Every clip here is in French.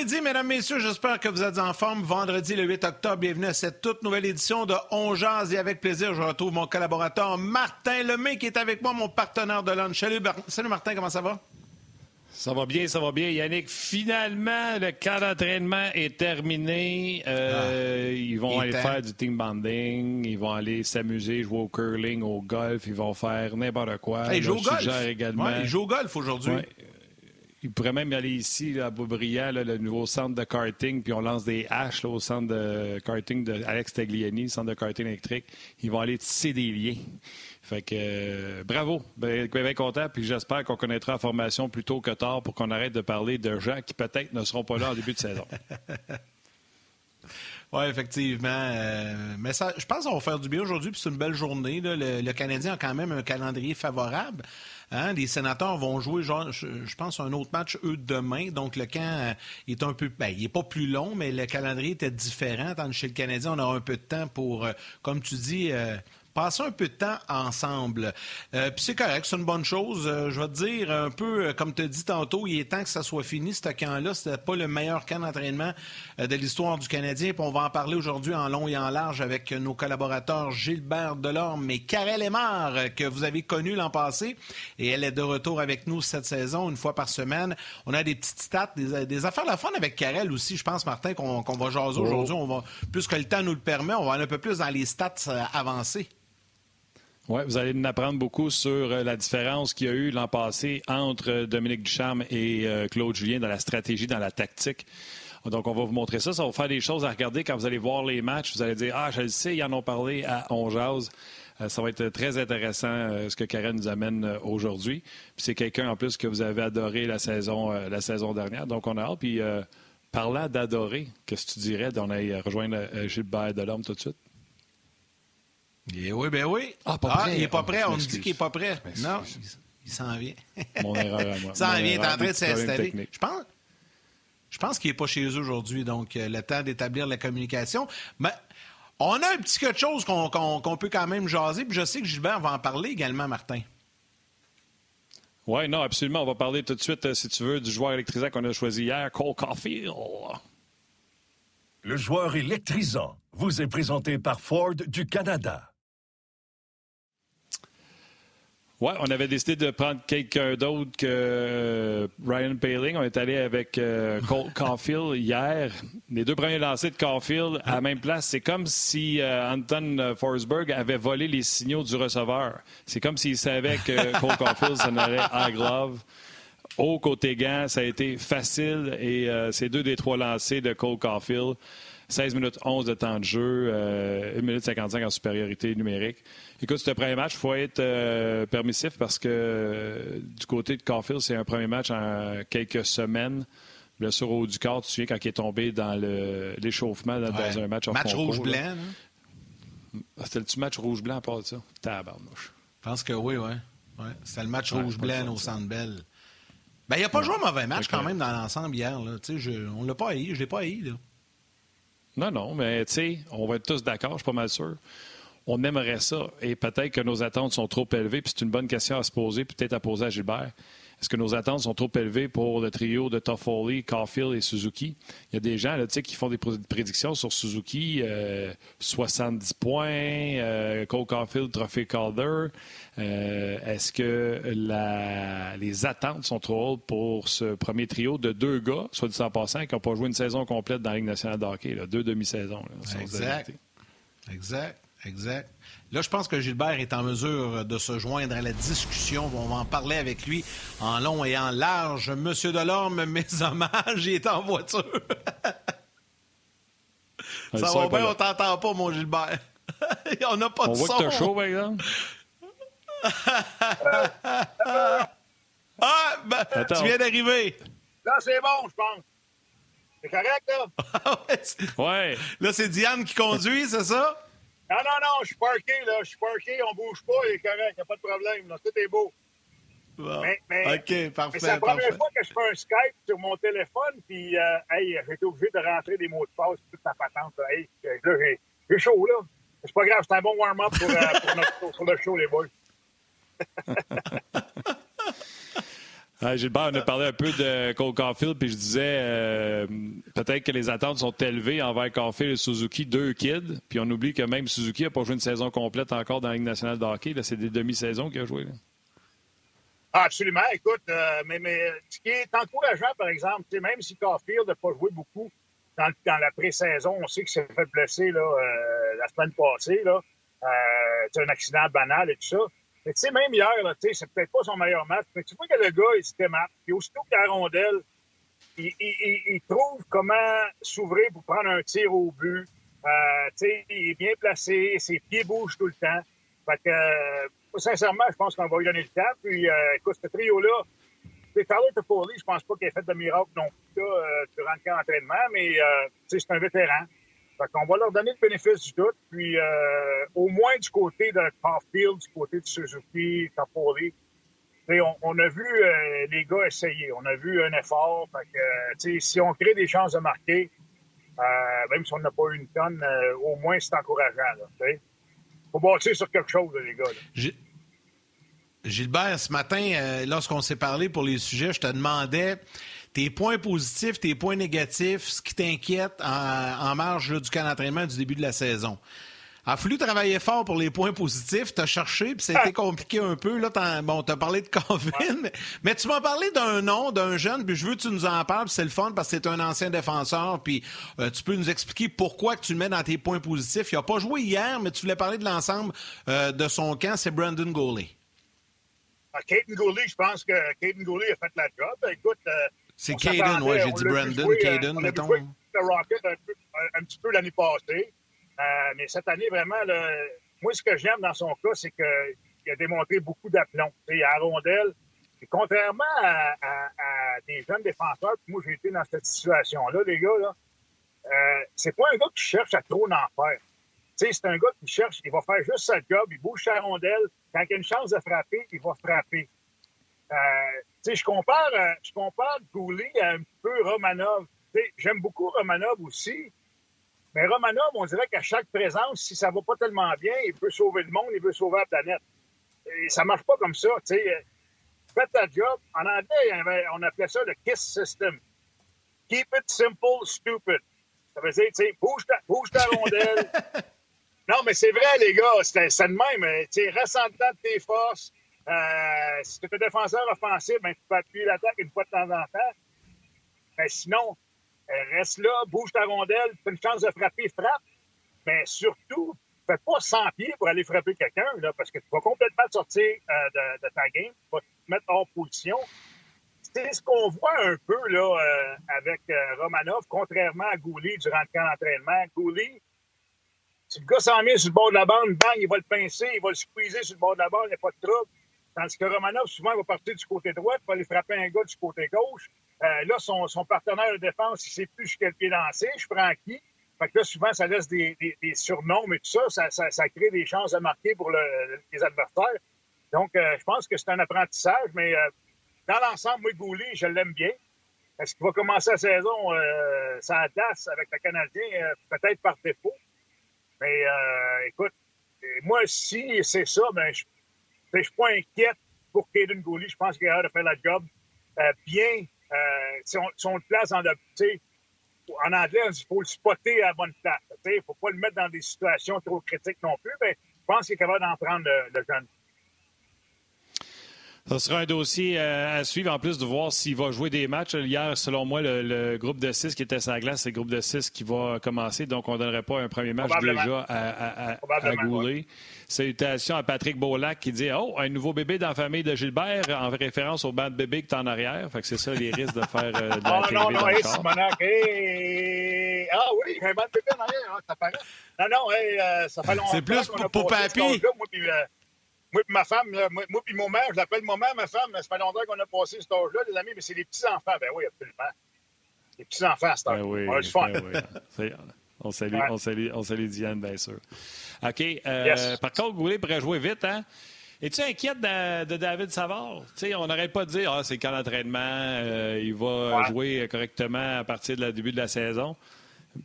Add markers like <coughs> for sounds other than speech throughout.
Midi, mesdames, messieurs. J'espère que vous êtes en forme. Vendredi, le 8 octobre, bienvenue à cette toute nouvelle édition de On Jazz. Et avec plaisir, je retrouve mon collaborateur Martin Lemay qui est avec moi, mon partenaire de lunch. Salut, Salut Martin, comment ça va? Ça va bien, ça va bien. Yannick, finalement, le camp d'entraînement est terminé. Euh, ah. ils vont aller faire du team banding, ils vont aller s'amuser, jouer au curling, au golf, ils vont faire n'importe quoi. ils jouent au golf. Également. ils jouent au golf aujourd'hui. Il pourrait même aller ici, à Beaubriand, le nouveau centre de karting, puis on lance des haches au centre de karting de Alex Tagliani, centre de karting électrique. Ils vont aller tisser des liens. Fait que euh, bravo, bien content, puis j'espère qu'on connaîtra la formation plus tôt que tard pour qu'on arrête de parler de gens qui peut-être ne seront pas là en début de saison. <laughs> Oui, effectivement. Euh, mais ça, je pense qu'on va faire du bien aujourd'hui, puis c'est une belle journée. Le, Canadien a quand même un calendrier favorable. Hein. Les sénateurs vont jouer, genre, je, pense, un autre match, eux, demain. Donc, le camp euh, est un peu. Ben, il n'est pas plus long, mais le calendrier était différent. Tandis chez le Canadien, on aura un peu de temps pour, euh, comme tu dis, passer un peu de temps ensemble. Euh, puis c'est correct, c'est une bonne chose. Euh, je vais te dire un peu, euh, comme tu as dit tantôt, il est temps que ça soit fini, ce camp-là. C'était pas le meilleur camp d'entraînement de l'histoire du Canadien. Puis on va en parler aujourd'hui en long et en large avec nos collaborateurs Gilbert Delorme et Karel Aymar, que vous avez connu l'an passé. Et elle est de retour avec nous cette saison, une fois par semaine. On a des petites stats, des, affaires de la fun avec Karel aussi, je pense, Martin, qu'on va jaser oh. aujourd'hui. On va, plus que le temps nous le permet, on va aller un peu plus dans les stats avancées. Oui, vous allez nous apprendre beaucoup sur euh, la différence qu'il y a eu l'an passé entre euh, Dominique Ducharme et euh, Claude Julien dans la stratégie, dans la tactique. Donc, on va vous montrer ça. Ça va vous faire des choses à regarder quand vous allez voir les matchs. Vous allez dire Ah, je le sais, ils en ont parlé à On Ça va être très intéressant ce que Karen nous amène aujourd'hui. C'est quelqu'un en plus que vous avez adoré la saison, la saison dernière. Donc, on a hâte. Puis, parlant d'adorer, qu'est-ce que tu dirais d'on aille rejoindre Gilbert Delorme tout de suite? Eh oui, ben oui. Ah, ah il n'est pas prêt. On nous dit qu'il n'est pas prêt. Non, il, s'en vient. Mon erreur à moi. Il <laughs> s'en vient, il est en train de s'installer. Je pense, je pense qu'il n'est pas chez eux aujourd'hui, donc euh, le temps d'établir la communication. Mais on a un petit quelque chose qu'on peut quand même jaser, puis je sais que Gilbert va en parler également, Martin. Oui, non, absolument. On va parler tout de suite, euh, si tu veux, du joueur électrisant qu'on a choisi hier, Cole Caulfield. Le joueur électrisant vous est présenté par Ford du Canada. Oui, on avait décidé de prendre quelqu'un d'autre que euh, Ryan Paling. On est allé avec euh, Colt Caulfield hier. Les deux premiers lancers de Caulfield à la même place. C'est comme si euh, Anton Forsberg avait volé les signaux du receveur. C'est comme s'il savait que <laughs> Cole Caulfield s'en allait à glove. Au côté gant, ça a été facile et c'est deux des trois lancers de Cole Caulfield. 16 minutes 11 de temps de jeu, 1 minute 55 en supériorité numérique. Écoute, ce premier match, il faut être euh, permissif parce que euh, du côté de Caulfield, c'est un premier match en quelques semaines. Blessure au haut du corps, tu te souviens quand il est tombé dans l'échauffement dans, un match en Match rouge-blanc, ah, C'était le match rouge-blanc à part de ça? Tabarnouche. Je pense que oui, oui. Ouais. C'était le match rouge-blanc au Centre Bell. Ben, il n'a pas joué un mauvais match quand même dans l'ensemble hier. Là. Je, on ne l'a pas haï, je ne l'ai pas haï. Là. Non, non, mais tu sais, on va être tous d'accord, je suis pas mal sûr on aimerait ça. Et peut-être que nos attentes sont trop élevées. Puis c'est une bonne question à se poser, peut-être à poser à Gilbert. Est-ce que nos attentes sont trop élevées pour le trio de Toffoli, Caulfield et Suzuki? Il y a des gens là, qui font des prédictions sur Suzuki, 70 euh, points, euh, Cole Caulfield, Trophée Calder. Euh, est-ce que les attentes sont trop hautes pour ce premier trio de deux gars, soit du 100 passant, qui n'ont pas joué une saison complète dans la Ligue nationale de hockey, deux demi-saisons? Exact. Exact. Exact. Là, je pense que Gilbert est en mesure de se joindre à la discussion. On va en parler avec lui en long et en large. Monsieur Delorme, <laughs> mes hommages, il est en voiture. Ça va bien, on t'entend pas, mon Gilbert. <laughs> on n'a pas on de voit son. que chaud, par exemple? <laughs> ah, ben, tu viens d'arriver. Là, c'est bon, je pense. C'est correct, là? ouais. Là, c'est Diane qui conduit, c'est ça? Non, non, non, je suis parké, là. Je suis parké, on bouge pas, il est correct, il n'y a pas de problème. Là. Tout est beau. Mais, mais, OK, parfait. c'est la première fois que je fais un Skype sur mon téléphone, puis, euh, hey, j'ai été obligé de rentrer des mots de passe, toute la patente. Là, hey, là j'ai chaud, là. C'est pas grave, c'est un bon warm-up pour, euh, pour le show, les boys. <laughs> Ah, Gilbert, on a parlé un peu de Cole Caulfield, puis je disais euh, peut-être que les attentes sont élevées envers Caulfield et Suzuki, deux kids, puis on oublie que même Suzuki n'a pas joué une saison complète encore dans la Ligue nationale de hockey. C'est des demi-saisons qu'il a joué. Ah, absolument. Écoute, euh, mais, ce qui est encourageant, par exemple, même si Caulfield n'a pas joué beaucoup dans, la pré-saison, on sait qu'il s'est fait blesser là, euh, la semaine passée. Là. c'est un accident banal et tout ça. Mais tu sais, même hier, c'est peut-être pas son meilleur match, mais tu vois que le gars, il se démarque. Puis aussitôt qu'il a il, il, il, trouve comment s'ouvrir pour prendre un tir au but. Euh, tu sais, il est bien placé, ses pieds bougent tout le temps. Fait que, euh, sincèrement, je pense qu'on va lui donner le temps. Puis, euh, écoute, ce trio-là, Tyler Toffoli, je pense pas qu'il ait fait de miracle non plus là, euh, durant le camp d'entraînement, mais euh, c'est un vétéran. On va leur donner le bénéfice du doute. Puis, euh, au moins du côté de Caulfield, du côté de Suzuki, Capoli, on, on, a vu euh, les gars essayer. On a vu un effort. Fait que, si on crée des chances de marquer, euh, même si on n'a pas eu une tonne, euh, au moins c'est encourageant. Il faut bâtir sur quelque chose, les gars. Gilbert, ce matin, euh, lorsqu'on s'est parlé pour les sujets, je te demandais tes points positifs, tes points négatifs, ce qui t'inquiète en, marge du camp d'entraînement du début de la saison. A fallu travailler fort pour les points positifs. Tu as cherché, puis ça a été compliqué un peu. Là, bon, tu as parlé de Calvin, mais, tu m'as parlé d'un nom, d'un jeune, puis je veux que tu nous en parles. C'est le fun parce que c'est un ancien défenseur, puis euh, tu peux nous expliquer pourquoi que tu le mets dans tes points positifs. Il n'a pas joué hier, mais tu voulais parler de l'ensemble euh, de son camp. C'est Brandon Goalie. Ah, Caden Gooley, je pense que Caden Gooley a fait la job. Écoute, euh, c'est Caden, oui, j'ai dit Brandon, Caden, euh, mettons. le Rocket un, peu, un, petit peu l'année passée. Euh, mais cette année, vraiment, le, moi, ce que j'aime dans son cas, c'est qu'il a démontré beaucoup d'aplomb. Il a rondelle. Et contrairement à, à, à, des jeunes défenseurs, puis moi, j'ai été dans cette situation-là, les gars, là, euh, c'est pas un gars qui cherche à trop en faire. C'est un gars qui cherche, il va faire juste sa job, il bouge sa rondelle. Quand il a une chance de frapper, il va frapper. Euh, je compare, euh, je compare Goulet à un peu Romanov. J'aime beaucoup Romanov aussi, mais Romanov, on dirait qu'à chaque présence, si ça va pas tellement bien, il peut sauver le monde, il veut sauver la planète. Et ça marche pas comme ça. sais. Fais ta job. En anglais, on appelait ça le KISS system. Keep it simple, stupid. Ça veut dire, tu sais, bouge ta, bouge ta rondelle. <laughs> non, mais c'est vrai, les gars, c'est de même. Tu sais, ressens de tes forces. Euh, si tu es défenseur offensif, ben, tu peux appuyer l'attaque une fois de temps en temps. Ben, sinon, euh, reste là, bouge ta rondelle, tu as une chance de frapper, frappe. Mais surtout, fais pas 100 pieds pour aller frapper quelqu'un, parce que tu vas complètement sortir euh, de, ta game, tu vas te mettre hors position. C'est ce qu'on voit un peu là, avec euh, Romanov, contrairement à Gouli durant le camp d'entraînement. Gouli, si le gars s'en vient sur le bord de la bande, bang, il va le pincer, il va le squeezer sur le bord de la bande, il n'y a pas de trouble. Tandis que Romanov, souvent, va partir du côté droit, va aller frapper un gars du côté gauche. Euh, là, son, son, partenaire de défense, il sait plus jusqu'à pied lancer. Je prends qui? Fait que là, souvent, ça laisse des, des, surnoms, mais tout ça ça, ça, crée des chances de marquer pour le, les adversaires. Donc, euh, je pense que c'est un apprentissage, mais euh, dans l'ensemble, moi, Gouli, je l'aime bien. Est-ce qu'il va commencer la saison sans tasse avec le Canadien? Peut-être par défaut. Mais écoute, moi, si c'est ça, ben, je je suis pas inquiète pour Caden Gooley. Je pense qu'il a de faire la job euh, bien. Euh, si, on, si, on, le place le, en anglais, il faut le spotter à la bonne place. Il ne faut pas le mettre dans des situations trop critiques non plus, mais je pense qu'il est capable d'en prendre le, le jeune. Ce sera un dossier euh, à suivre, en plus de voir s'il va jouer des matchs. Hier, selon moi, le, groupe de six qui était sur la glace, c'est le groupe de six qui va commencer. Donc, on ne donnerait pas un premier match déjà à, à, Goulet. Salutations à Patrick Beaulac qui dit Oh, un nouveau bébé dans la famille de Gilbert, en référence au banc de bébé que tu en arrière. Fait que c'est ça les risques de faire euh, de la oh, non, non, hey, Simonac, Ah oui, un banc de bébé en arrière, hein, ça paraît. Non, non, euh, ça fait longtemps. C'est plus pour, pour Papy. Moi et ma femme, moi, moi puis mon mère, je l'appelle mon mère, ma femme, ça fait longtemps qu'on a passé cet âge-là, les amis, mais c'est les petits-enfants. Ben oui, absolument. Les petits-enfants à cet âge. Ben oui, on a du fun. Ben oui. On salue, on, salue, on salue Diane, bien sûr. OK. Euh, Par contre, Goulet pourrait jouer vite, hein? Es-tu inquiète de, de, David Savard? on n'arrête pas de dire ah, c'est quand l'entraînement, euh, il va jouer correctement à partir du début de la saison.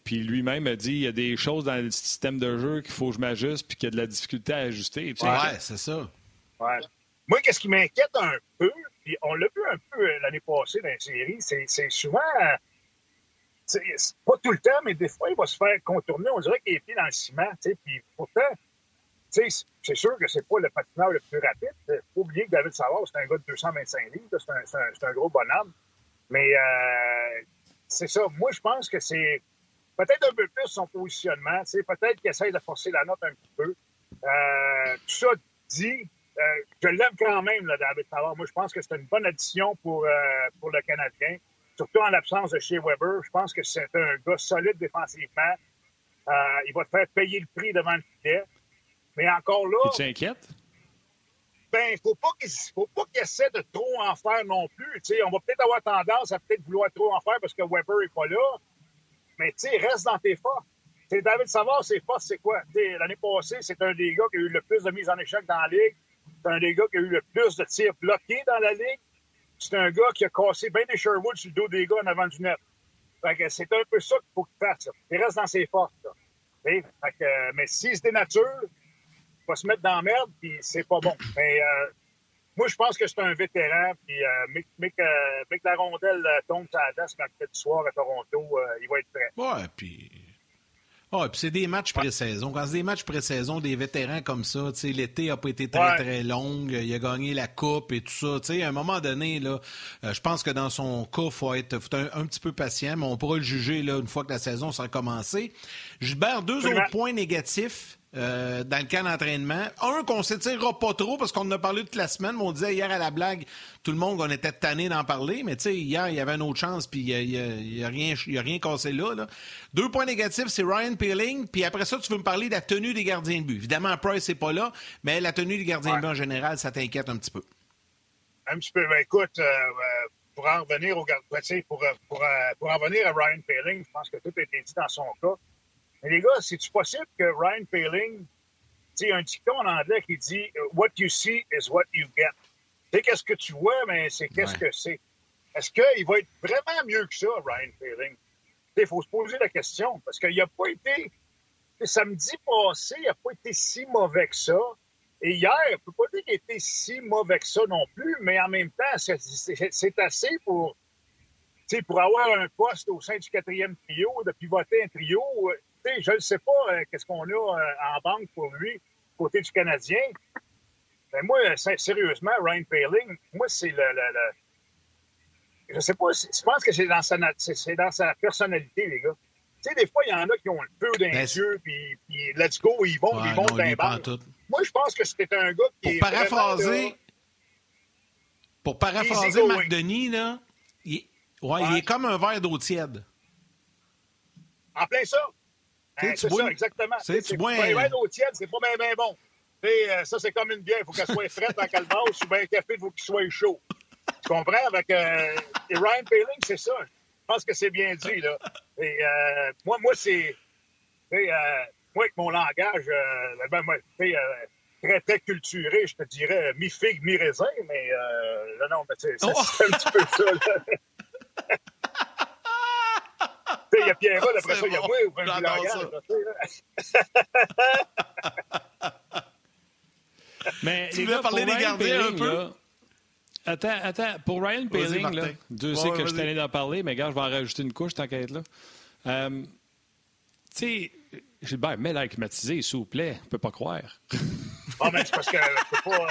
Puis lui-même a dit il y a des choses dans le système de jeu qu'il faut que je m'ajuste puis qu'il y a de la difficulté à ajuster. Oui, ouais, c'est ça. Ouais. Moi, qu'est-ce qui m'inquiète un peu, puis on l'a vu un peu euh, l'année passée dans la série, c'est souvent. C'est pas tout le temps, mais des fois, il va se faire contourner. On dirait qu'il est pieds dans le ciment. Puis pourtant, c'est sûr que c'est pas le patineur le plus rapide. Il faut oublier que David Savard, c'est un gars de 225 livres. C'est un, un, gros bonhomme. Mais euh, c'est ça. Moi, je pense que c'est peut-être un peu plus son positionnement. Peut-être qu'il essaie de forcer la note un petit peu. Euh, tout ça dit, euh, je l'aime quand même, là, David Savard. Moi, je pense que c'est une bonne addition pour, euh, pour le Canadien, surtout en l'absence de chez Weber. Je pense que c'est un gars solide défensivement. il va te faire payer le prix devant le filet. Mais encore là. Tu t'inquiètes? Ben, faut pas qu'il faut pas qu'il essaie de trop en faire non plus. on va peut-être avoir tendance à peut-être vouloir trop en faire parce que Weber est pas là. Mais tu sais, reste dans tes forces. T'sais, David Savard, ses forces, c'est quoi? L'année passée, c'est un des gars qui a eu le plus de mises en échec dans la ligue. C'est un des gars qui a eu le plus de tirs bloqués dans la ligue. C'est un gars qui a cassé bien des Sherwood sur le dos des gars en avant du net. Fait que c'est un peu ça qu'il faut qu'il fasse. Il reste dans ses forces. Fait que, mais s'il se dénature, il va se mettre dans la merde, puis c'est pas bon. Mais euh, moi, je pense que c'est un vétéran. Puis, euh, mais, que, la rondelle euh, tombe sur la danse quand du soir à Toronto, euh, il va être prêt. Ouais, puis. Ouais, puis c'est des matchs pré-saison. Quand c'est des matchs pré-saison, des vétérans comme ça, tu sais, l'été n'a pas été très, très long. Il a gagné la coupe et tout ça. Tu sais, à un moment donné, là, je pense que dans son cas, il faut être, un, petit peu patient, mais on pourra le juger là, une fois que la saison sera commencée. Gilbert, deux autres points négatifs. Euh, dans le camp d'entraînement. Un, qu'on s'étirera pas trop parce qu'on en a parlé toute la semaine, mais on disait hier à la blague, tout le monde, on était tanné d'en parler, mais tu sais, hier, il y avait une autre chance, puis il n'y a, rien, a rien cassé là, Deux points négatifs, c'est Ryan Peeling, puis après ça, tu veux me parler de la tenue des gardiens de but. Évidemment, Price n'est pas là, mais la tenue des gardiens de but en général, ça t'inquiète un petit peu. Un petit peu. Ben, écoute, euh, euh, pour en revenir au pour, pour, pour, en revenir à Ryan Peeling, je pense que tout a été dit dans son cas. Mais les gars, c'est-tu possible que Ryan Paling, tu sais, un dicton en anglais qui dit What you see is what you get. Tu sais, qu'est-ce que tu vois, mais c'est qu'est-ce que c'est? Est-ce qu'il va être vraiment mieux que ça, Ryan Paling? Il faut se poser la question, parce qu'il n'a pas été. Samedi passé, il n'a pas été si mauvais que ça. Et hier, on ne peut pas dire qu'il été si mauvais que ça non plus, mais en même temps, c'est assez pour, pour avoir un poste au sein du quatrième trio, de pivoter un trio je ne sais pas euh, qu'est-ce qu'on a euh, en banque pour lui, côté du Canadien. Mais moi, sérieusement, Ryan Paling, moi, c'est le, le, Je sais pas, je pense que c'est dans, sa, c'est dans sa personnalité, les gars. Tu sais, des fois, il y en a qui ont le peu d'un ben, yeux, puis, puis let's go, ils vont, ils vont d'un Moi, je pense que c'était un gars qui pour paraphraser, Pour paraphraser Marc Denis, là, il, ouais, il est comme un verre d'eau tiède. En plein ça. Hein, c'est ça, exactement. C'est bois un... d'eau tiède, c'est pas bien bon. Euh, ça, c'est comme une bière. Il faut qu'elle soit fraîche dans calebasse ou bien un café, il faut qu'il soit chaud. Tu comprends? Avec euh, Ryan Paling, c'est ça. Je pense que c'est bien dit. Là. Et, euh, moi, moi c'est. Euh, moi, avec mon langage, euh, ben, moi, très, très culturé, je te dirais mi-figue, mi-raisin, mais là, non, mais c'est oh! un petit peu ça. Là. <laughs> il y a Pierre après ça, il y a moi, ou langage. <laughs> Mais tu voulais parler des gardiens un peu? attends, attends. Pour Ryan Paling, là, Dieu sait que je t'allais d'en parler, mais gars, je vais en rajouter une couche, tant qu'à être là. Euh, tu sais, Gilbert, mets l'air climatisé, s'il vous plaît. On ne peut pas croire. Ah, mais c'est parce que je peux pas...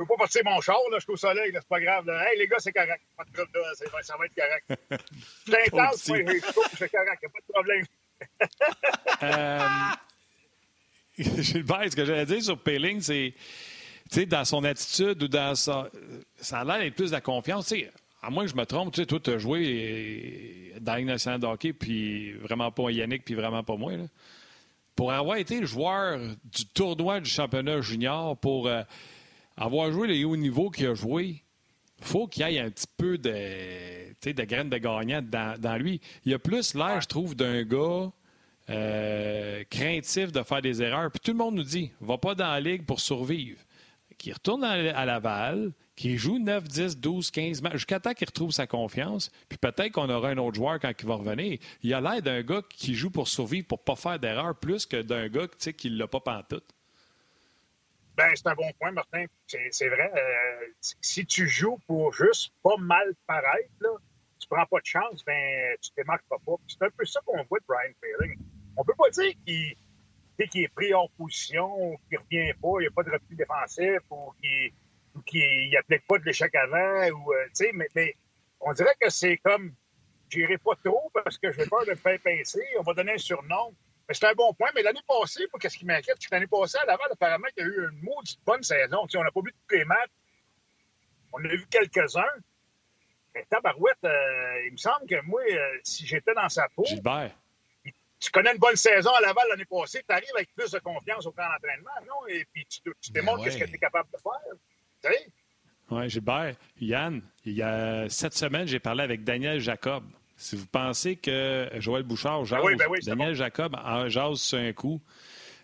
Euh, peux pas partir mon char, là, je suis au soleil, c'est pas grave. Là. Hey, les gars, c'est correct. Pas de trouble, là, ça va être correct. <laughs> C'est intense, moi, c'est correct, y a pas de problème. <laughs> euh... Gilbert, ce que j'allais dire sur Péling, c'est, tu sais, dans son attitude ou dans sa... Ça a l'air d'être plus de la confiance. Tu sais, à moins que je me trompe, tu sais, toi, tu as joué dans la nationale de hockey, puis vraiment pas Yannick, puis vraiment pas moi, là. Pour avoir été le joueur du tournoi du championnat junior, pour euh, avoir joué le haut niveau qu'il a joué, faut qu'il y ait un petit peu de, graines de gagnant dans, dans, lui. Il y a plus l'air, je trouve, d'un gars euh, craintif de faire des erreurs. Puis tout le monde nous dit va pas dans la ligue pour survivre. Qui retourne à Laval, qui joue 9, 10, 12, 15 matchs, jusqu'à temps qu'il retrouve sa confiance. Puis peut-être qu'on aura un autre joueur quand il va revenir. Il a l'air d'un gars qui joue pour survivre, pour pas faire d'erreur, plus que d'un gars qui ne l'a pas pantoute. Ben, c'est un bon point, Martin. C'est vrai. Euh, si tu joues pour juste pas mal paraître, là, tu prends pas de chance, ben, tu ne démarques pas. C'est un peu ça qu'on voit de Brian Failing. On peut pas dire qu'il est pris hors position, qu'il revient pas, il n'y a pas de repli défensif, ou qu'il n'applique pas de l'échec avant, ou, euh, mais, mais, on dirait que c'est comme, j'irai pas trop parce que je vais peur de me faire pincer, on va donner un surnom. C'est un bon point. Mais l'année passée, qu'est-ce qui m'inquiète, c'est que l'année passée, à Laval, apparemment, il y a eu une maudite bonne saison. on n'a pas vu tous les matchs. On a vu quelques-uns. Mais tabarouette, euh, il me semble que moi, euh, si j'étais dans sa peau... Gilbert tu connais une bonne saison à Laval l'année passée, tu arrives avec plus de confiance au camp d'entraînement, non? Et puis tu, tu ben démontres ce que tu es capable de faire. Tu sais? Oui, Gilbert. Yann, il y a sept semaines, j'ai parlé avec Daniel Jacob. Si vous pensez que Joël Bouchard jase, ben oui, Daniel Jacob en jase sur un coup.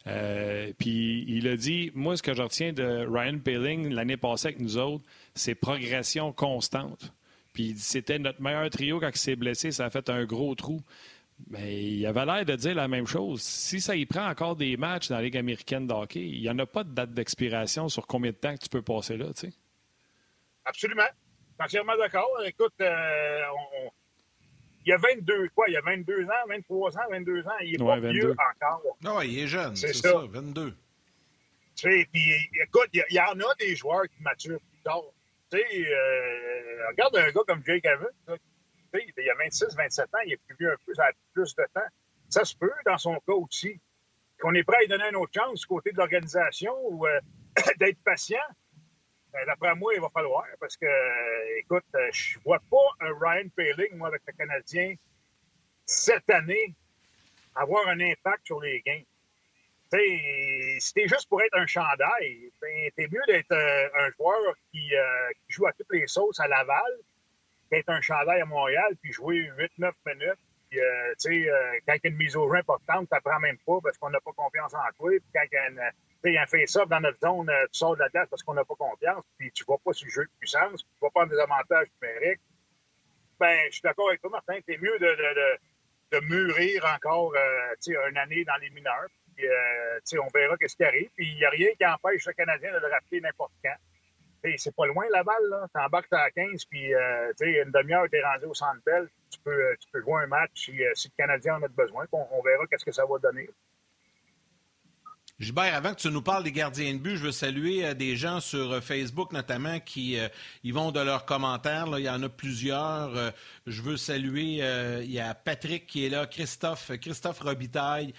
Euh, puis il a dit Moi, ce que je retiens de Ryan Paling l'année passée avec nous autres, c'est progression constante. Puis c'était notre meilleur trio quand il s'est blessé, ça a fait un gros trou. Mais il avait l'air de dire la même chose. Si ça y prend encore des matchs dans la Ligue américaine de hockey, il n'y en a pas de date d'expiration sur combien de temps que tu peux passer là, tu sais. Absolument. Entièrement d'accord. Écoute, euh, il y a 22, quoi, il y a 22 ans, 23 ans, 22 ans, il est pas vieux encore. Non, il est jeune, c'est ça. 22. Tu sais, puis écoute, il y, en a des joueurs qui maturent plus tard. Tu sais, euh, regarde un gars comme Jake Evans, il y a 26, 27 ans, il est plus vieux un peu, ça a plus de temps. Ça se peut, dans son cas aussi, qu'on est prêt à lui donner une autre chance du côté de l'organisation ou euh, <coughs> d'être patient. Ben, d'après moi, il va falloir, parce que, écoute, euh, je vois pas un Ryan Paling, moi, avec le Canadien, cette année, avoir un impact sur les gains. Tu si juste pour être un chandail, ben, t'es mieux d'être euh, un joueur qui, qui, joue à toutes les sauces à Laval, être un chandail à Montréal, puis jouer 8-9 minutes. Puis, euh, tu sais, euh, quand il y a une mise au jeu importante, tu n'apprends même pas parce qu'on n'a pas confiance en toi. Puis quand il y a, un face-off dans notre zone, euh, tu sors de la place parce qu'on n'a pas confiance, puis tu ne vas pas sur le jeu de puissance, tu ne vas pas des avantages numériques. Ben, je suis d'accord avec toi, Martin. C'est mieux de, de, de, mûrir encore, sais, une année dans les mineurs. Puis, on verra qu'est-ce qui arrive. Puis, il n'y a rien qui empêche le Canadien de le rappeler n'importe quand c'est pas loin la balle, là. T'embarques à 15, puis euh, une demi-heure, t'es rendu au centre belle. Tu peux, euh, tu peux jouer un match si, euh, le Canadien en a besoin. On, on verra qu'est-ce que ça va donner. Gilbert, avant que tu nous parles des gardiens de but, je veux saluer euh, des gens sur euh, Facebook notamment qui euh, y vont de leurs commentaires. Il y en a plusieurs. je veux saluer, il y a Patrick qui est là, Christophe, Christophe Robitaille,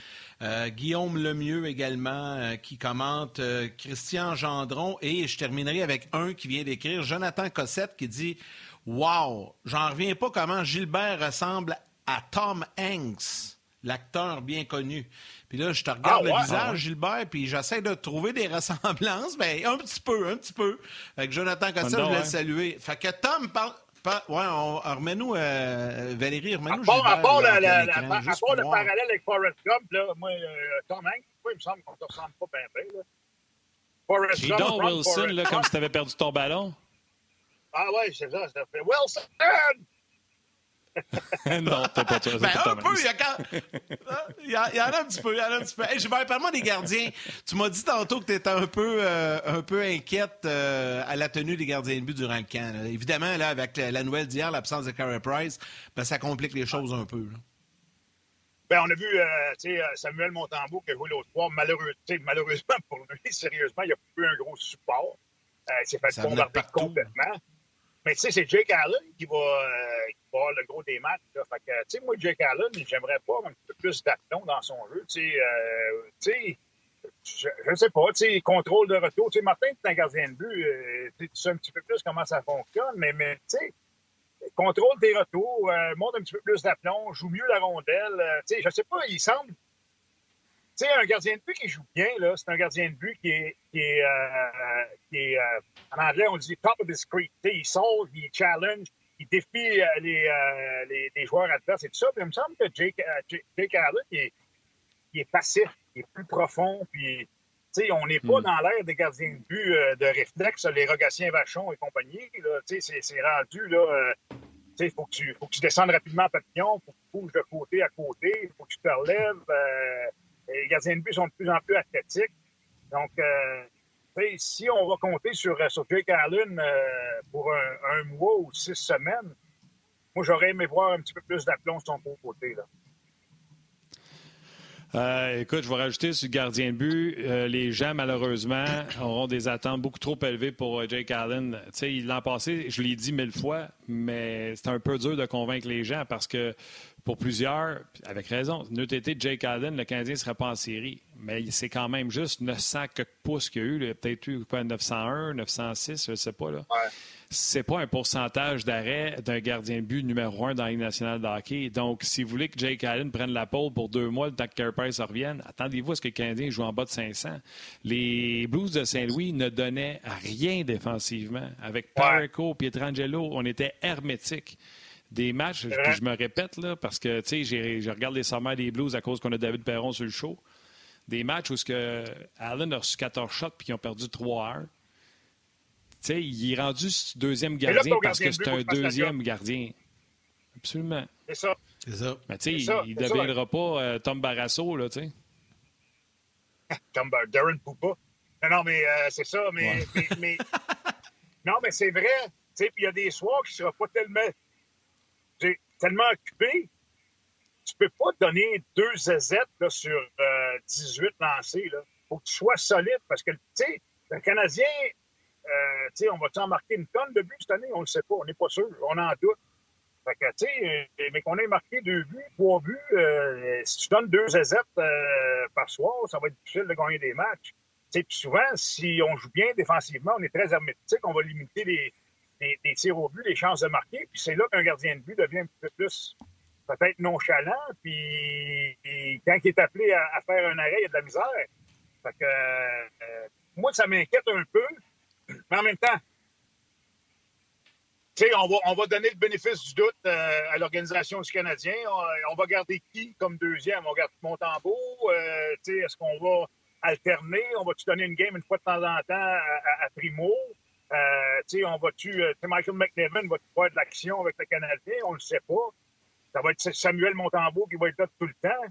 Guillaume Lemieux également qui commente, Christian Gendron et je terminerai avec un qui vient d'écrire, Jonathan Cossette qui dit Wow, j'en reviens pas comment Gilbert ressemble à Tom Hanks, l'acteur bien connu. Puis là, je te regarde ah, le visage, ah, Gilbert, puis j'essaie de trouver des ressemblances. <laughs> Ben, un petit peu, un petit peu. Avec Jonathan Cossette, je voulais le saluer. Fait que Tom parle. ouais, on, remets-nous, euh, Valérie, remets-nous Gilbert. À part, la, la, la, à part le parallèle avec Forrest Gump, là, moi, euh, Tom Hanks, moi, il me semble qu'on ne te ressemble pas bien, bien, là. Forrest Et Gump, Don Wilson, là, comme si tu avais perdu ton ballon. Ah ouais, c'est ça, ça fait Wilson! <laughs> non, t'as pas. Ben, un peu, il y, a quand... il, y a, il y en a un petit peu. Il y en a un petit peu. Hey, parle-moi des gardiens. Tu m'as dit tantôt que tu étais un peu, euh, un peu inquiète euh, à la tenue des gardiens de but durant le camp. Évidemment, là, avec la, nouvelle d'hier, l'absence de Carey Price, ben, ça complique les choses un peu. Ben, on a vu euh, Samuel Montembeau qui a joué l'autre soir. Malheureux, malheureusement <laughs> pour lui, sérieusement, il n'y a plus un gros support. il s'est fait bombarder complètement. Mais tu sais, c'est Jake Allen qui va, euh, qui va avoir le gros des matchs. Fait que, tu sais, moi, Jake Allen, j'aimerais pas un peu plus d'aplomb dans son jeu. Tu sais, euh, tu sais je ne sais pas, tu sais, contrôle de retour. Tu sais, Martin, tu es un gardien de but, euh, tu sais un petit peu plus comment ça fonctionne, mais, mais tu sais, contrôle tes retours, monte un petit peu plus d'aplomb, joue mieux la rondelle. Tu sais, je sais pas, il semble. Tu sais, un gardien de but qui joue bien, là, c'est un gardien de but qui est, qui est, euh, qui est en anglais, on dit top of. Tu sais, il sauve, il challenge, il défie les, les, les, joueurs adverses et tout ça. Puis il me semble que Jake, Jake Allen, il est, il est passif, il est plus profond, puis on n'est pas hmm. dans l'ère des gardiens de but de réflexe, les Rogatien Vachon et compagnie. C'est rendu là, il faut que, tu, faut que tu descendes rapidement à papillon, faut que tu bouges de côté à côté, il faut que tu te relèves. Les gardiens de but sont de plus en plus athlétiques. Donc, euh, si on va compter sur, euh, sur Jake Allen euh, pour un, un, mois ou six semaines, moi, j'aurais aimé voir un petit peu plus d'aplomb sur son côté. Là. Euh, écoute, je vais rajouter sur le gardien de but. Euh, les gens, malheureusement, auront des attentes beaucoup trop élevées pour euh, Jake Allen. L'an passé, je l'ai dit mille fois, mais c'est un peu dur de convaincre les gens parce que pour plusieurs, avec raison, nous été Jake Allen, le Canadien ne serait pas en série. Mais c'est quand même juste 900 quelques pouces qu'il y a eu. A peut-être eu 901, 906, je ne sais pas. Là. C'est pas un pourcentage d'arrêt d'un gardien de but numéro un dans la Ligue nationale de hockey. Donc, si vous voulez que Jake Allen prenne la pole pour deux mois, le temps que Carey Price revienne, attendez-vous à ce que le Canadien joue en bas de 500. Les Blues de Saint-Louis ne donnaient rien défensivement. Avec Parico, Pietrangelo, on était hermétique. Des matchs, je me répète, là, parce que j'ai regardé les sommets des Blues à cause qu'on a David Perron sur le show. Des matchs où ce que Allen a reçu 14 shots puis qu'ils ont perdu 3 1 sais, il est rendu deuxième gardien parce que c'est un deuxième gardien. Absolument. C'est ça. C'est ça. Mais tu sais, il ne deviendra pas euh, Tom Barrasso, là, tu sais. <laughs> Tom Bar Darren Poupa. Non, non, mais euh, c'est ça. Mais, mais, <laughs> non, mais c'est vrai. Tu sais, puis il y a des soirs qui ne seront pas tellement, tellement occupé. Tu peux pas donner deux ZZ là, sur 18 euh, lancés. Il faut que tu sois solide parce que, tu sais, le Canadien, euh, on va-tu marquer une tonne de buts cette année? On ne le sait pas, on n'est pas sûr, on en doute. Fait que, euh, mais qu'on ait marqué deux buts, trois buts, euh, si tu donnes deux azettes par soir, ça va être difficile de gagner des matchs. Souvent, si on joue bien défensivement, on est très hermétique, on va limiter les, les, tirs au but, les chances de marquer. Puis c'est là qu'un gardien de but devient un peu plus peut-être nonchalant. Puis quand il est appelé à, faire un arrêt, il y a de la misère. Fait que moi, ça m'inquiète un peu. Mais en même temps, on va, on va donner le bénéfice du doute euh, à l'organisation du Canadien. On, va garder qui comme deuxième? On garde Montembeau? Euh, Est-ce qu'on va alterner? On va-tu donner une game une fois de temps en temps à, Primo? Euh, on va-tu... Euh, Michael McNevin va-tu faire de l'action avec le Canadien? On ne le sait pas. Ça va être Samuel Montembeau qui va être là tout le temps.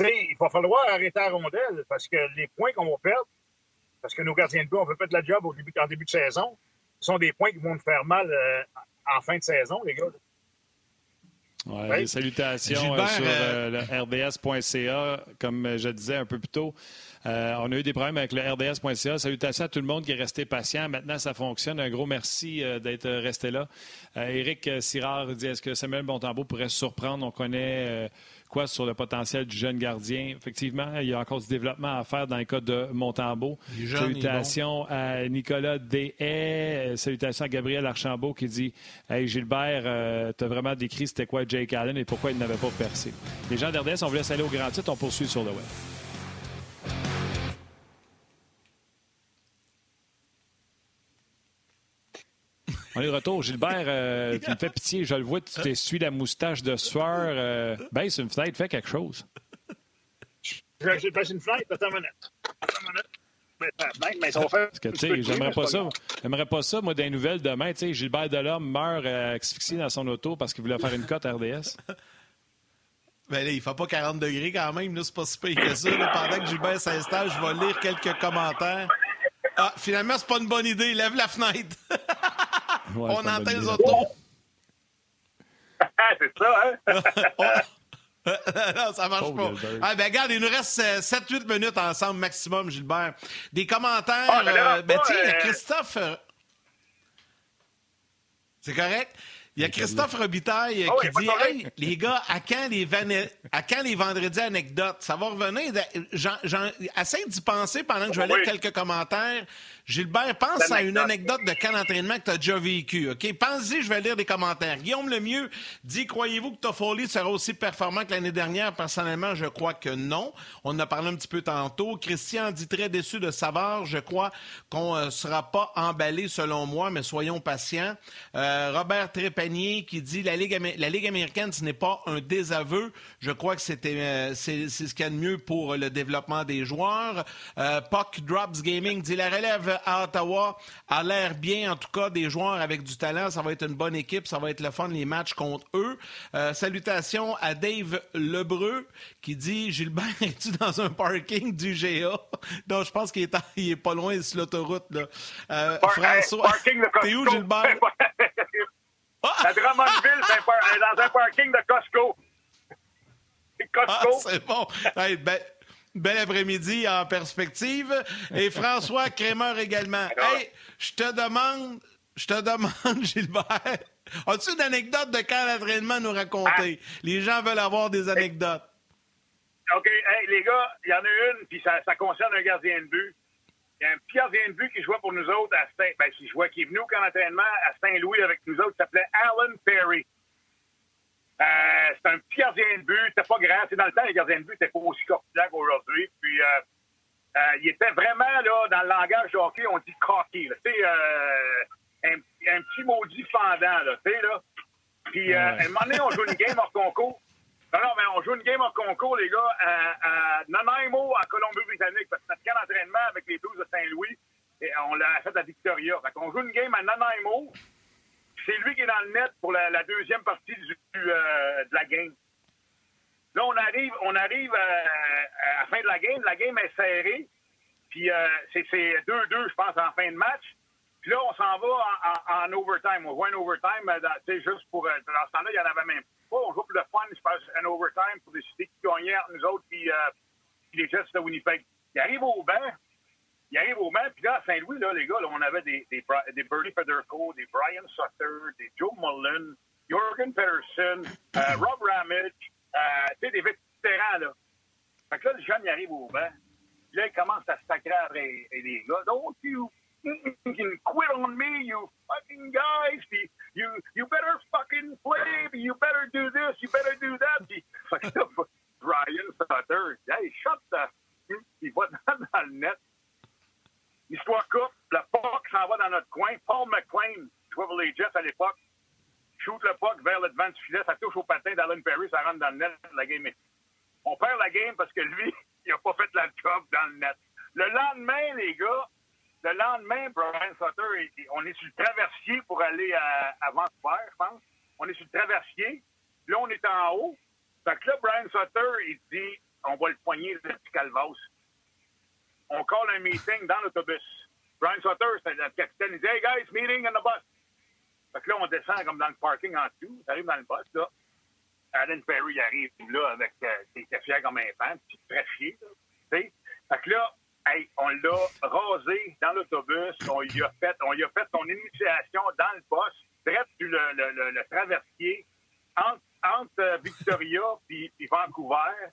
Il va falloir arrêter la rondelle parce que les points qu'on va perdre, parce que nos gardiens de but, on fait pas de la job au début, en début de saison. Ce sont des points qui vont nous faire mal euh, en fin de saison, les gars. Ouais, salutations euh, sur euh, le RDS.ca, comme je disais un peu plus tôt. On a eu des problèmes avec le RDS.ca. Salutations à tout le monde qui est resté patient. Maintenant, ça fonctionne. Un gros merci d'être resté là. Éric Sirard dit est-ce que Samuel Bontembeau pourrait se surprendre? On connaît sur le potentiel du jeune gardien? Effectivement, il y a encore du développement à faire dans le cas de Montembeau. Salutations à Nicolas Deshaies. Salutations à Gabriel Archambault qui dit Hey Gilbert, euh, tu as vraiment décrit c'était quoi Jake Allen et pourquoi il n'avait pas percé. Les gens d'RDS, on vous laisse aller au grand titre, on poursuit sur le web. On est de retour. Gilbert, euh, tu me fais pitié. Je le vois, tu t'essuies la moustache de sueur. Euh, baisse une fenêtre, fais quelque chose. Je baisse une fenêtre, attends une minute. Attends une minute. Va faire Parce que, tu sais, j'aimerais pas ça. J'aimerais pas ça, moi, des nouvelles demain. Tu sais, Gilbert Delorme meurt euh, asphyxié dans son auto parce qu'il voulait faire une cote RDS. <laughs> Ben là, il fait pas 40 degrés quand même, là, c'est pas si pire que ça. Pendant que Gilbert s'installe, je vais lire quelques commentaires. Ah, finalement, c'est pas une bonne idée. Lève la fenêtre. <laughs> on entend les autos. <laughs> c'est ça, hein? <laughs> non, ça marche Oh, pas. Ah, ben, regarde, il nous reste 7-8 minutes ensemble maximum, Gilbert. Des commentaires. Ah, dérange ben, tiens, il y a euh, Christophe. euh, C'est correct? Il y a Christophe Robitaille euh, Ah qui oui, dit. Hey, les gars, à quand les, vane- à quand les vendredis anecdotes? Ça va revenir. J'en, j'en- essaie d'y penser pendant que je vais lire Oui. quelques commentaires. Gilbert, pense à une anecdote de camp d'entraînement que tu as déjà vécu. OK? Pense-y, je vais lire des commentaires. Guillaume Lemieux dit Croyez-vous que Toffoli sera aussi performant que l'année dernière? Personnellement, je crois que non. On en a parlé un petit peu tantôt. Christian dit très déçu de Savard. Je crois qu'on ne sera pas emballé selon moi, mais soyons patients. Euh, Robert Trépanier qui dit la Ligue, amé- la Ligue américaine, ce n'est pas un désaveu. Je crois que c'était euh, c'est c'est ce qu'il y a de mieux pour le développement des joueurs. Euh, Puck Drops Gaming dit la relève à Ottawa a l'air bien, en tout cas, des joueurs avec du talent. Ça va être une bonne équipe. Ça va être le fun, les matchs contre eux. Euh, salutations à Dave Lebreu qui dit Gilbert, <laughs> es-tu dans un parking du GA? Donc, <laughs> je pense qu'il est, il est pas loin sur l'autoroute. là. Euh, Par- François, hey, parking de t'es où, Costco? Gilbert? <laughs> À Drummondville, c'est dans un parking de Costco. Ah, Costco. c'est bon. Hey, ben- bel après-midi en perspective. Et François Crémeur également. Hey, je te demande, je te demande, <laughs> Gilbert, as-tu une anecdote de camp d'entraînement à nous raconter? Les gens veulent avoir des anecdotes. OK, hey, les gars, il y en a une, puis ça, ça concerne un gardien de but. Il y a un petit gardien de but qui jouait pour nous autres à Saint... Ben, qui jouait, qui est venu au camp d'entraînement à Saint-Louis avec nous autres, qui s'appelait Alan Perry. Euh, c'est un petit gardien de but, c'était pas grand. C'est dans le temps, les gardiens de but n'étaient pas aussi corpulents qu'aujourd'hui. Puis, euh, euh, il était vraiment, là, dans le langage de hockey, on dit cocky. Tu sais, un, un petit maudit fendant, là, tu sais, là. Puis, à un moment donné, on joue une game hors concours. Non, non, mais on joue une game hors concours, les gars, à, à Nanaimo, en Colombie-Britannique, parce que notre camp d'entraînement avec les Blues de Saint-Louis, et on l'a fait à Victoria. Fait qu'on joue une game à Nanaimo, c'est lui qui est dans le net pour la, deuxième partie euh, de la game. Là, on arrive, on arrive euh, à la fin de la game. La game est serrée. Puis euh, c'est c'est 2-2, je pense, en fin de match. Puis là, on s'en va en, overtime. On voit un overtime, euh, tu sais, juste pour... euh, Dans ce temps-là, il n'y en avait même pas. On joue pour le fun, je pense, un overtime pour décider qui gagnait entre nous autres puis, euh, puis les Jets de Winnipeg. Il arrive au banc. Il arrive au banc. Puis là, à Saint-Louis, là, les gars, là, on avait des, des, des Bernie Federico, des Brian Sutter, des Joe Mullen, Jorgen Peterson, euh, <laughs> Rob Ramage, euh, tu sais, des vétérans, là. Fait que là, le jeune, il arrive au banc. Puis là, il commence à se sacrer et les gars. Don't you fucking quit on me, you fucking guys. Puis, you, you better fucking play. Puis, you better do this. You better do that. Puis, fait que là, <laughs> Brian Sutter, hey, shut the... Il va dans le net. L'histoire coupe. Le puck s'en va dans notre coin. Paul qui jouait pour les Jets à l'époque, shoot le puck vers le devant du filet. Ça touche au patin d'Alan Perry. Ça rentre dans le net. La game est on perd la game parce que lui, <laughs> il a pas fait la job dans le net. Le lendemain, les gars, le lendemain, Brian Sutter, on est sur le traversier pour aller à, à Vancouver, je pense. On est sur le traversier. Là, on est en haut. Fait que là, Brian Sutter, il dit, on va le poigner, le petit calvas. On call un meeting dans l'autobus. Brian Sutter, c'est le capitaine. Il dit, hey guys, meeting in the bus. Fait que là, on descend comme dans le parking en dessous. On arrive dans le bus, là. Alan Perry arrive là avec euh, était fier comme un fan, puis très fier. Fait que là, hey, on l'a rasé dans l'autobus, on y a fait, on a fait son initiation dans le boss, direct sur le, traversier, entre, entre euh, Victoria puis Vancouver.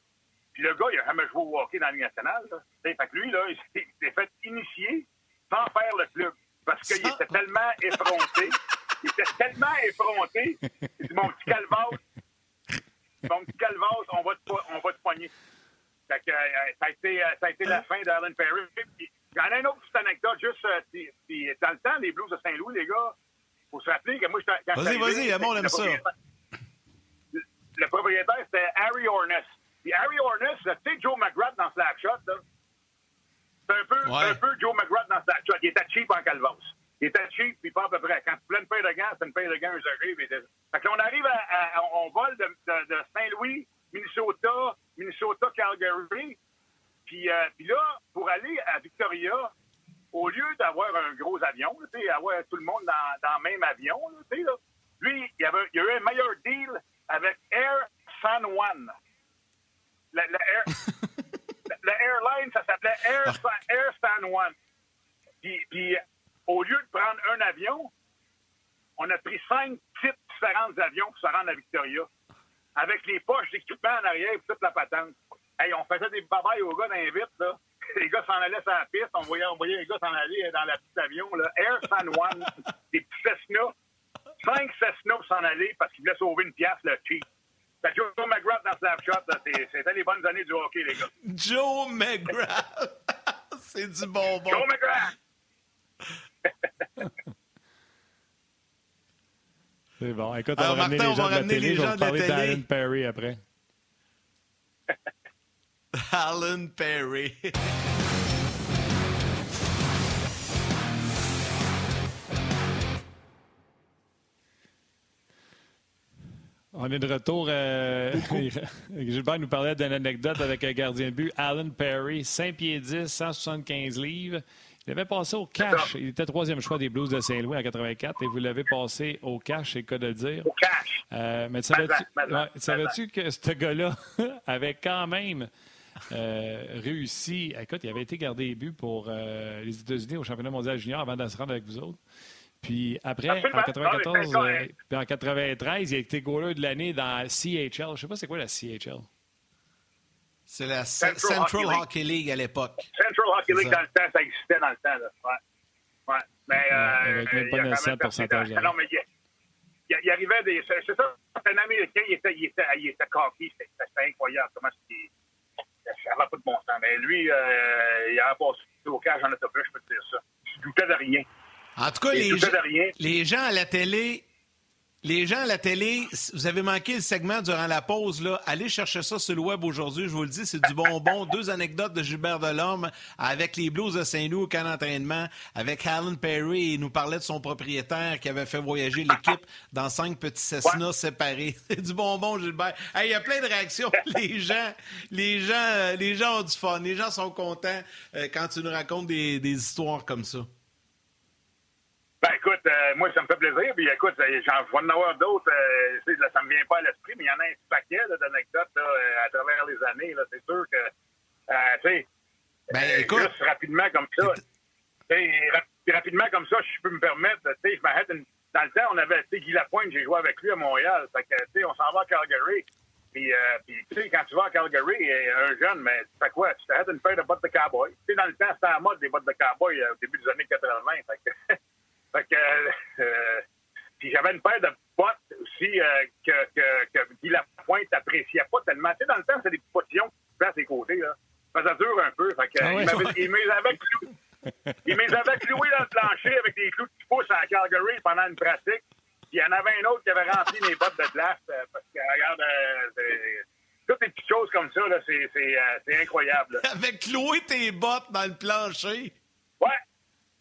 Puis le gars, il a jamais joué au hockey dans la Ligue nationale. Là. Fait que lui, là, il s'est- fait initier sans faire le club. Parce qu'il était tellement effronté. Il était tellement effronté. Il dit, mon petit calvaire, mon petit calvas, on va te, on va te poigner. Fait que, euh, ça, a été, euh, ça a été la fin d'Alan Perry. Puis, Il y en a une autre petite anecdote, juste, euh, puis dans le temps des Blues de Saint-Louis, les gars, faut se rappeler que moi, quand Vas-y, vas-y, le monde aime le ça. propriétaire- Le, propriétaire, c'était Harry Orness. Puis Harry Orness, tu sais, Joe McGrath dans Slapshot, là, c'est un peu, Ouais. un peu Joe McGrath dans Slapshot. Il était cheap en calvas. Il était cheap, puis pas à peu près. Quand tu voulais une paire de gants, c'était une paire de gants usagés. puis Fait que là, on arrive à, à- on vole de, de- de Saint-Louis, Minnesota, Minnesota, Calgary. Puis, euh, puis là, pour aller à Victoria, au lieu d'avoir un gros avion, là, tu sais, avoir tout le monde dans, dans le même avion, là, tu sais, là, lui, il, avait, il y a eu un meilleur deal avec Air San Juan. La, la air- la- la airline, ça s'appelait Air, San- Air San Juan. Puis, puis, au lieu de prendre un avion, on a pris cinq types différents d'avions pour se rendre à Victoria. Avec les poches d'équipement en arrière et toute la patente. Hey, on faisait des babayes aux gars vitres, là. Les gars s'en allaient sur la piste, on voyait, on voyait les gars s'en aller dans la petite avion, là. Air San Juan, des petits Cessna. Cinq Cessna pour s'en aller parce qu'ils voulaient sauver une pièce, le cheap. Fait Joe McGrath dans Snapshot, là, c'est- c'était les bonnes années du hockey, les gars. Joe McGrath. <laughs> c'est du bonbon. Joe McGrath! <laughs> C'est bon. Écoute, on Alors, va ramener les on gens va de la ramener télé. les Je vais gens de la parler télé. d'Alan Perry après. <laughs> Alan Perry. On est de retour. euh, <laughs> Gilbert nous parlait d'une anecdote avec un gardien de but, Alan Perry, 5 pieds 10, 175 livres. Il avait passé au cash. Il était troisième choix des Blues de Saint-Louis en 84 et vous l'avez passé au cash, c'est le cas de le dire. Au cash. Euh, mais savais-tu ouais, que ce gars-là <laughs> avait quand même euh, réussi? Écoute, il avait été gardé buts pour euh, les États-Unis au championnat mondial junior avant de se rendre avec vous autres. Puis après, en Absolument. 94, Non, euh, puis en 93, il a été goaler de l'année dans CHL. Je ne sais pas c'est quoi la CHL. C'est la Central Central, Hockey Hockey, League à l'époque. Central Hockey League dans le temps, ça existait dans le temps. Là. Ouais. Ouais. Mais, euh, avec même pas il a quand 900 même percé dans- pourcentage Non, mais il, il, il arrivait des. C'est c'est ça, c'est un Américain, il était, il était, il était cocky, c'était incroyable. Comment c'est. Ça n'avait pas de bon sens. Mais lui, euh, il a passé au cage en autobus, je peux te dire ça. Il doutait de rien. En tout cas, les, gens- les à la télé, les gens à la télé, vous avez manqué le segment durant la pause, là, allez chercher ça sur le web aujourd'hui. Je vous le dis, c'est du bonbon. <laughs> Deux anecdotes de Gilbert Delorme avec les Blues de Saint-Louis au camp d'entraînement, avec Alan Perry. Il nous parlait de son propriétaire qui avait fait voyager l'équipe <laughs> dans cinq petits Cessna séparés. <laughs> C'est du bonbon, Gilbert. Hey, Il y a plein de réactions. Les gens, les gens, euh, les gens ont du fun. Les gens sont contents euh, quand tu nous racontes des, des histoires comme ça. Ben écoute, euh, moi ça me fait plaisir. Puis écoute, euh, j'en je vais en avoir d'autres. Euh, tu sais, là, ça me vient pas à l'esprit, mais il y en a un paquet d'anecdotes euh, à travers les années. Là, c'est sûr que, euh, tu sais, Ben, euh, écoute. juste rapidement comme ça, tu sais, rap- rapidement comme ça, je peux me permettre. Tu sais, je m'arrête une- dans le temps, on avait, tu sais, Guy Lapointe, j'ai joué avec lui à Montréal. Fait que, tu sais, on s'en va à Calgary. Puis, euh, puis, tu sais, quand tu vas à Calgary, un jeune, mais tu fais quoi? Tu t'arrêtes une paire de bottes de cowboy. Tu sais, dans le temps, c'était à la mode des bottes de cowboy au début des années 80. Fait que, <laughs> fait que euh, puis j'avais une paire de bottes aussi euh, que, que, que Guy Lapointe n'appréciait pas tellement. Tu sais, dans le temps, c'était des petits potillons qui se à ses côtés, là. Ça faisait dur un peu. Fait que, Ah ouais? il m'avait- il me les avait cloués. Il me avait cloués dans le plancher avec des clous petits pouces à Calgary pendant une pratique. Puis il y en avait un autre qui avait rempli mes bottes de glace euh, parce que, regarde, euh, c'est- toutes les petites choses comme ça, là, c'est, c'est, euh, c'est incroyable. là. <laughs> Avec cloué tes bottes dans le plancher. Ouais.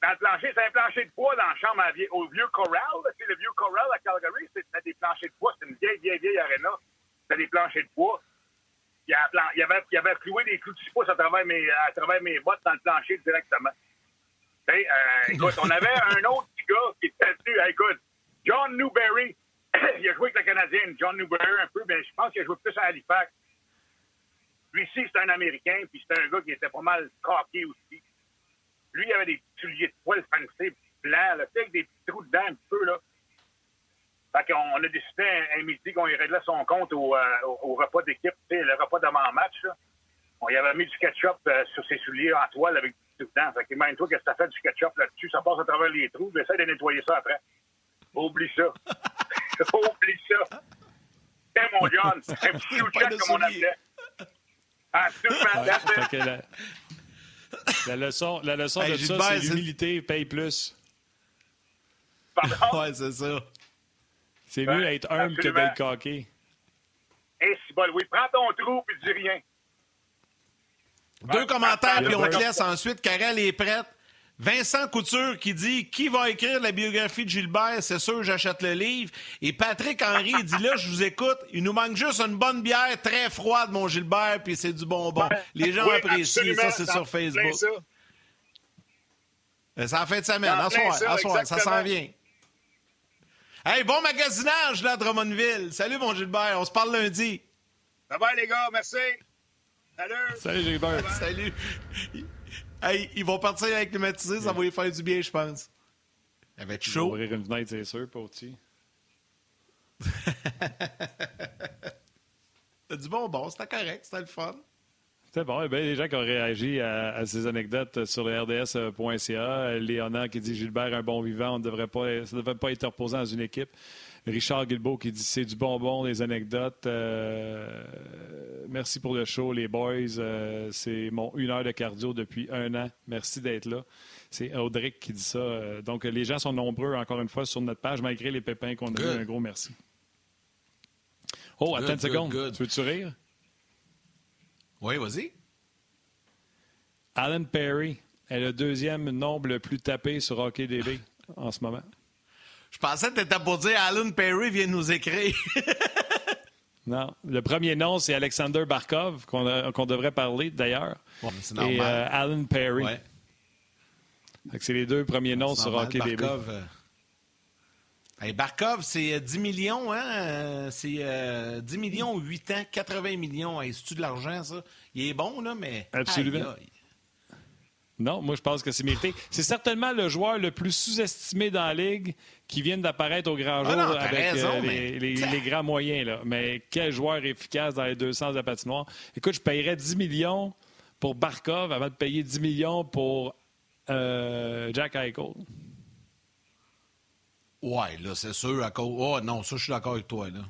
Dans le plancher, c'est un plancher de bois dans la chambre à au vieux Corral. sais, le vieux Corral à Calgary, c'était des planchers de bois. C'était une vieille, vieille, vieille aréna. C'était des planchers de bois. Il y, avait, il avait cloué des clous de six pouces à travers, mes, à travers mes bottes dans le plancher directement. Euh, écoute, on avait <laughs> un autre petit gars qui était. Hey, écoute, John Newberry. <coughs> il a joué avec le Canadien, John Newberry un peu, mais je pense qu'il a joué plus à Halifax. Lui ici, c'est un Américain, puis c'est un gars qui était pas mal coqué aussi. Lui, il avait des souliers de poil fancy, blancs, là, tu sais, avec des petits trous dedans un petit peu, là. Fait qu'on on a décidé un, un midi qu'on irait là son compte au, euh, au, repas d'équipe, tu sais, le repas d'avant-match, là. On y avait mis du ketchup euh, sur ses souliers en toile avec du tout dedans. Fait que imagine-toi que ça fait du ketchup là-dessus, ça passe à travers les trous, j'essaie de nettoyer ça après. Oublie ça. <laughs> Oublie ça. Tiens, mon John, un petit <laughs> chouchette comme on appelait. Absolument, que la, leçon, la leçon Hey, de ça, Gilbert, c'est c'est- l'humilité paye plus. Pardon? Ouais, c'est ça. C'est mieux d'être humble que d'être coqué. Hey, c'est bon, oui. Prends ton trou puis dis rien. Deux commentaires, puis on te laisse ensuite. Karel est prête. Vincent Couture qui dit Qui va écrire la biographie de Gilbert? C'est sûr, j'achète le livre. Et Patrick Henry dit Là, je vous écoute. Il nous manque juste une bonne bière très froide, mon Gilbert, puis c'est du bonbon. Les gens Oui, apprécient. Ça, c'est sur Facebook. ça. Euh, C'est en fin de semaine. Plein soir, ça, à soir, ça s'en vient. Hey, bon magasinage, là, à Drummondville. Salut, mon Gilbert. On se parle lundi. Ça va, les gars? Merci. Salut! Salut, Gilbert. Salut! Hey, ils vont partir avec climatisé, ça va lui faire du bien, je pense. Ça va être chaud. ouvrir une fenêtre, c'est sûr, <laughs> du bonbon, c'était correct, c'était le fun. C'est bon. Eh bien, les gens qui ont réagi à, à ces anecdotes sur le RDS.ca. Léonard qui dit Gilbert, un bon vivant, on devrait pas, ça ne devrait pas être reposé dans une équipe. Richard Guilbeault qui dit c'est du bonbon, les anecdotes. Euh, merci pour le show, les boys. Euh, c'est mon une heure de cardio depuis un an. Merci d'être là. C'est Audric qui dit ça. Euh, Donc, les gens sont nombreux, encore une fois, sur notre page, malgré les pépins qu'on a eu. Un gros merci. Oh, attends Good, une seconde. good, good. Tu veux-tu rire? Oui, vas-y. Alan Perry est le deuxième nombre le plus tapé sur HockeyDB en ce moment. Je pensais que t'étais pour dire Alan Perry vient nous écrire. <laughs> Non. Le premier nom, c'est Alexander Barkov, qu'on devrait parler d'ailleurs. Ouais, c'est Et euh, Alan Perry. Ouais. C'est les deux premiers noms sur HockeyDB. Barkov, euh, hey, Barkov, c'est euh, 10 millions, hein? euh, C'est euh, 10 millions, 8 ans, 80 millions. Hey, C'est-tu de l'argent, ça? Il est bon, là, mais. Absolument. Aïe, aïe. Non, moi, je pense que c'est mérité. C'est certainement le joueur le plus sous-estimé dans la Ligue qui vient d'apparaître au grand jour Ah non, t'as avec euh, les, mais- les- les grands moyens. Là. Mais quel joueur efficace dans les deux sens de la patinoire. Écoute, je paierais 10 millions pour Barkov avant de payer 10 millions pour euh, Jack Eichel. Ouais, là, c'est sûr. À cause... Oh, non, ça, je suis d'accord avec toi, là.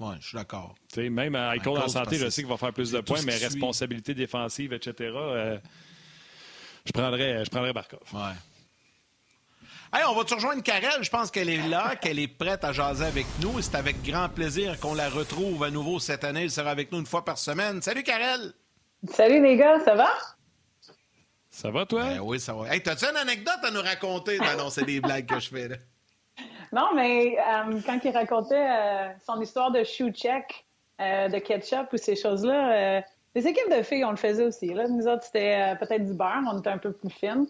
Ouais, je suis d'accord. Même à Eichel en santé, je sais qu'il va faire plus de points, mais responsabilité défensive, etc. euh, je prendrais, je prendrais Barkov. Ouais. Hey, on va te rejoindre Karel? Je pense qu'elle est là, qu'elle est prête à jaser avec nous. C'est avec grand plaisir qu'on la retrouve à nouveau cette année. Elle sera avec nous une fois par semaine. Salut, Karel! Salut les gars, ça va? Ça va, toi? Ben oui, ça va. Hey, t'as-tu une anecdote à nous raconter? Ben non, c'est des blagues que je fais, là. <laughs> Non, mais euh, quand il racontait euh, son histoire de shoe check, euh, de ketchup ou ces choses-là, euh, les équipes de filles, on le faisait aussi. Là. Nous autres, c'était euh, peut-être du beurre, on était un peu plus fines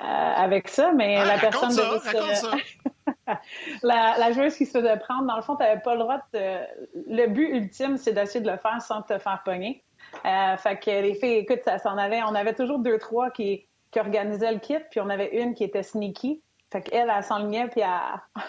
euh, avec ça, mais Ah, la personne ça, devait se- raconte ça. <laughs> la, la joueuse qui se faisait prendre, dans le fond, tu n'avais pas le droit de... Le but ultime, c'est d'essayer de le faire sans te faire pogner. Euh, fait que les filles, écoute, ça s'en allait. On avait toujours deux, trois qui, qui organisaient le kit, puis on avait une qui était sneaky. Fait qu'elle, elle s'enlignait, puis elle,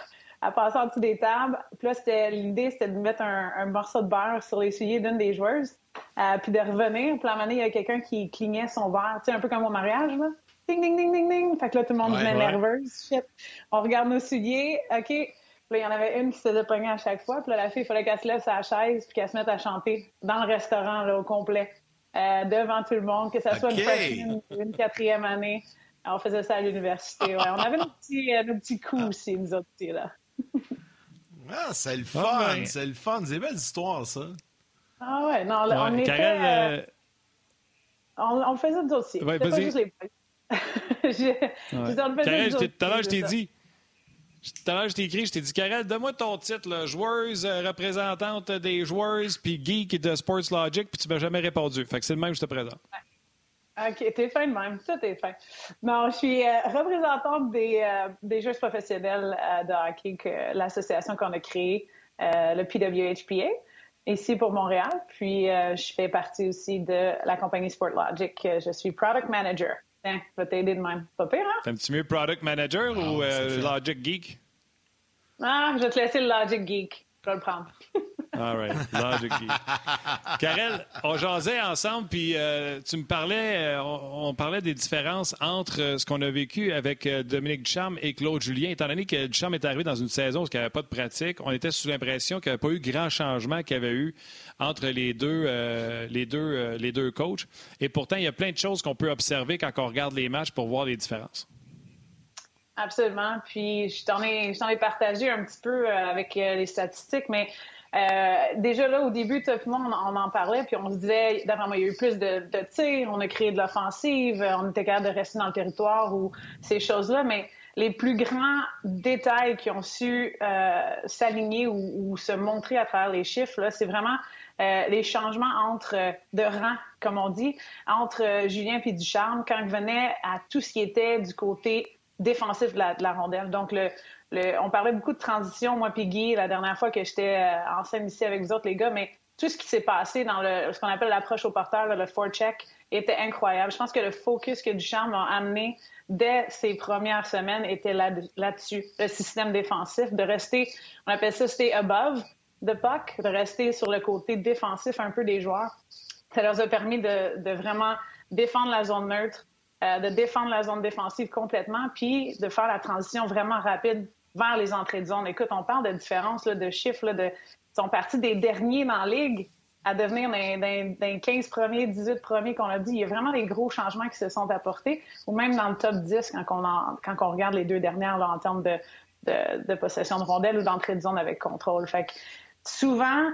elle passait en dessous des tables. Puis là, c'était, l'idée, c'était de mettre un, un morceau de beurre sur l'essuyer d'une des joueuses, euh, puis de revenir. Puis à un moment donné, il y a quelqu'un qui clignait son verre, tu sais, un peu comme au mariage, là. Ding, ding, ding, ding, ding. Fait que là, tout le monde Ouais, devenait ouais. nerveuse. Shit. On regarde nos souliers. OK. Puis là, il y en avait une qui se faisait pogner à chaque fois. Puis là, la fille, il fallait qu'elle se lève sa chaise puis qu'elle se mette à chanter dans le restaurant, là, au complet, euh, devant tout le monde, que ça soit une une quatrième année. On faisait ça à l'université. Ouais. On avait nos petits, euh, nos petits coups aussi, nous autres, là. <laughs> Ah, c'est le fun, Ah, ben. c'est le fun. C'est une belle histoire, ça. Ah ouais, non, là, on Ouais, était... Karel, euh, euh, on, on le faisait nous aussi. Ouais, pas vas-y. juste les boys. <laughs> Je autres tout à l'heure, je t'ai dit. Tout à l'heure, je t'ai écrit, je t'ai dit, Karel, donne-moi ton titre, là, joueuse euh, représentante des joueuses, puis geek de Sports Logic, puis tu m'as jamais répondu. Fait que c'est le même que je te présente. OK, t'es fin de même. Ça, t'es fin. Non, je suis euh, représentante des, euh, des joueurs professionnels euh, de hockey, que l'association qu'on a créée, euh, le PWHPA, ici pour Montréal. Puis, euh, je fais partie aussi de la compagnie Sportlogic. Je suis product manager. Tiens, je vais t'aider de même. Pas pire, hein? T'aimes-tu mieux Product Manager ou Ah, euh, fait. Logic Geek? Ah, je vais te laisser le Logic Geek. Je vais le prendre. <laughs> All right, Logic. Karel, on jasait ensemble, puis euh, tu me parlais, euh, on, parlait des différences entre euh, ce qu'on a vécu avec Dominique Ducharme et Claude Julien. Étant donné que Ducharme est arrivé dans une saison où il n'y avait pas de pratique, on était sous l'impression qu'il n'y avait pas eu grand changement qu'il y avait eu entre les deux, les, deux, les deux coachs. Et pourtant, il y a plein de choses qu'on peut observer quand on regarde les matchs pour voir les différences. Absolument. Puis je t'en ai, je t'en ai partagé un petit peu avec les statistiques, mais euh, déjà là, au début, tout le monde, on en parlait, puis on se disait, d'après moi, il y a eu plus de, tirs, on a créé de l'offensive, euh, on était capable de rester dans le territoire ou ces choses-là, mais les plus grands détails qui ont su euh, s'aligner ou, se montrer à travers les chiffres, c'est vraiment les changements entre de rang, comme on dit, entre Julien et Ducharme, quand il venait à tout ce qui était du côté défensif de la, de rondelle. Donc, le, on parlait beaucoup de transition, moi puis la dernière fois que j'étais euh, en scène ici avec vous autres, les gars, mais tout ce qui s'est passé dans le, ce qu'on appelle l'approche au porteur, le forecheck, était incroyable. Je pense que le focus que Duchamp a amené dès ses premières semaines était là-dessus. le système défensif, de rester, on appelle ça stay above the puck, de rester sur le côté défensif un peu des joueurs. Ça leur a permis de, vraiment défendre la zone neutre, euh, de défendre la zone défensive complètement, puis de faire la transition vraiment rapide vers les entrées de zone. Écoute, on parle de différence de chiffres, de, ils sont partis des derniers dans la ligue à devenir d'un 15 premiers, 18 premiers qu'on a dit. Il y a vraiment des gros changements qui se sont apportés, ou même dans le top 10 quand on, quand on regarde les deux dernières en termes de, de, possession de rondelles ou d'entrée de zone avec contrôle. Fait que souvent,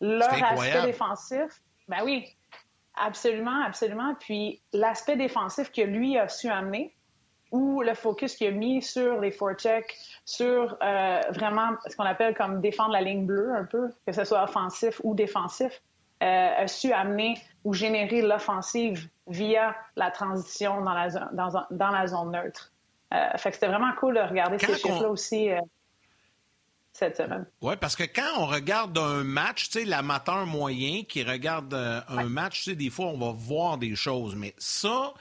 leur aspect défensif, ben oui, absolument, absolument. Puis l'aspect défensif que lui a su amener, ou le focus qu'il a mis sur les forechecks, sur euh, vraiment ce qu'on appelle comme défendre la ligne bleue un peu, que ce soit offensif ou défensif, euh, a su amener ou générer l'offensive via la transition dans la, zone, dans, la zone neutre. Euh, fait que c'était vraiment cool de regarder ces chiffres-là aussi cette semaine. Oui, parce que quand on regarde un match, tu sais, l'amateur moyen qui regarde un match, tu sais, des fois, on va voir des choses, mais ça,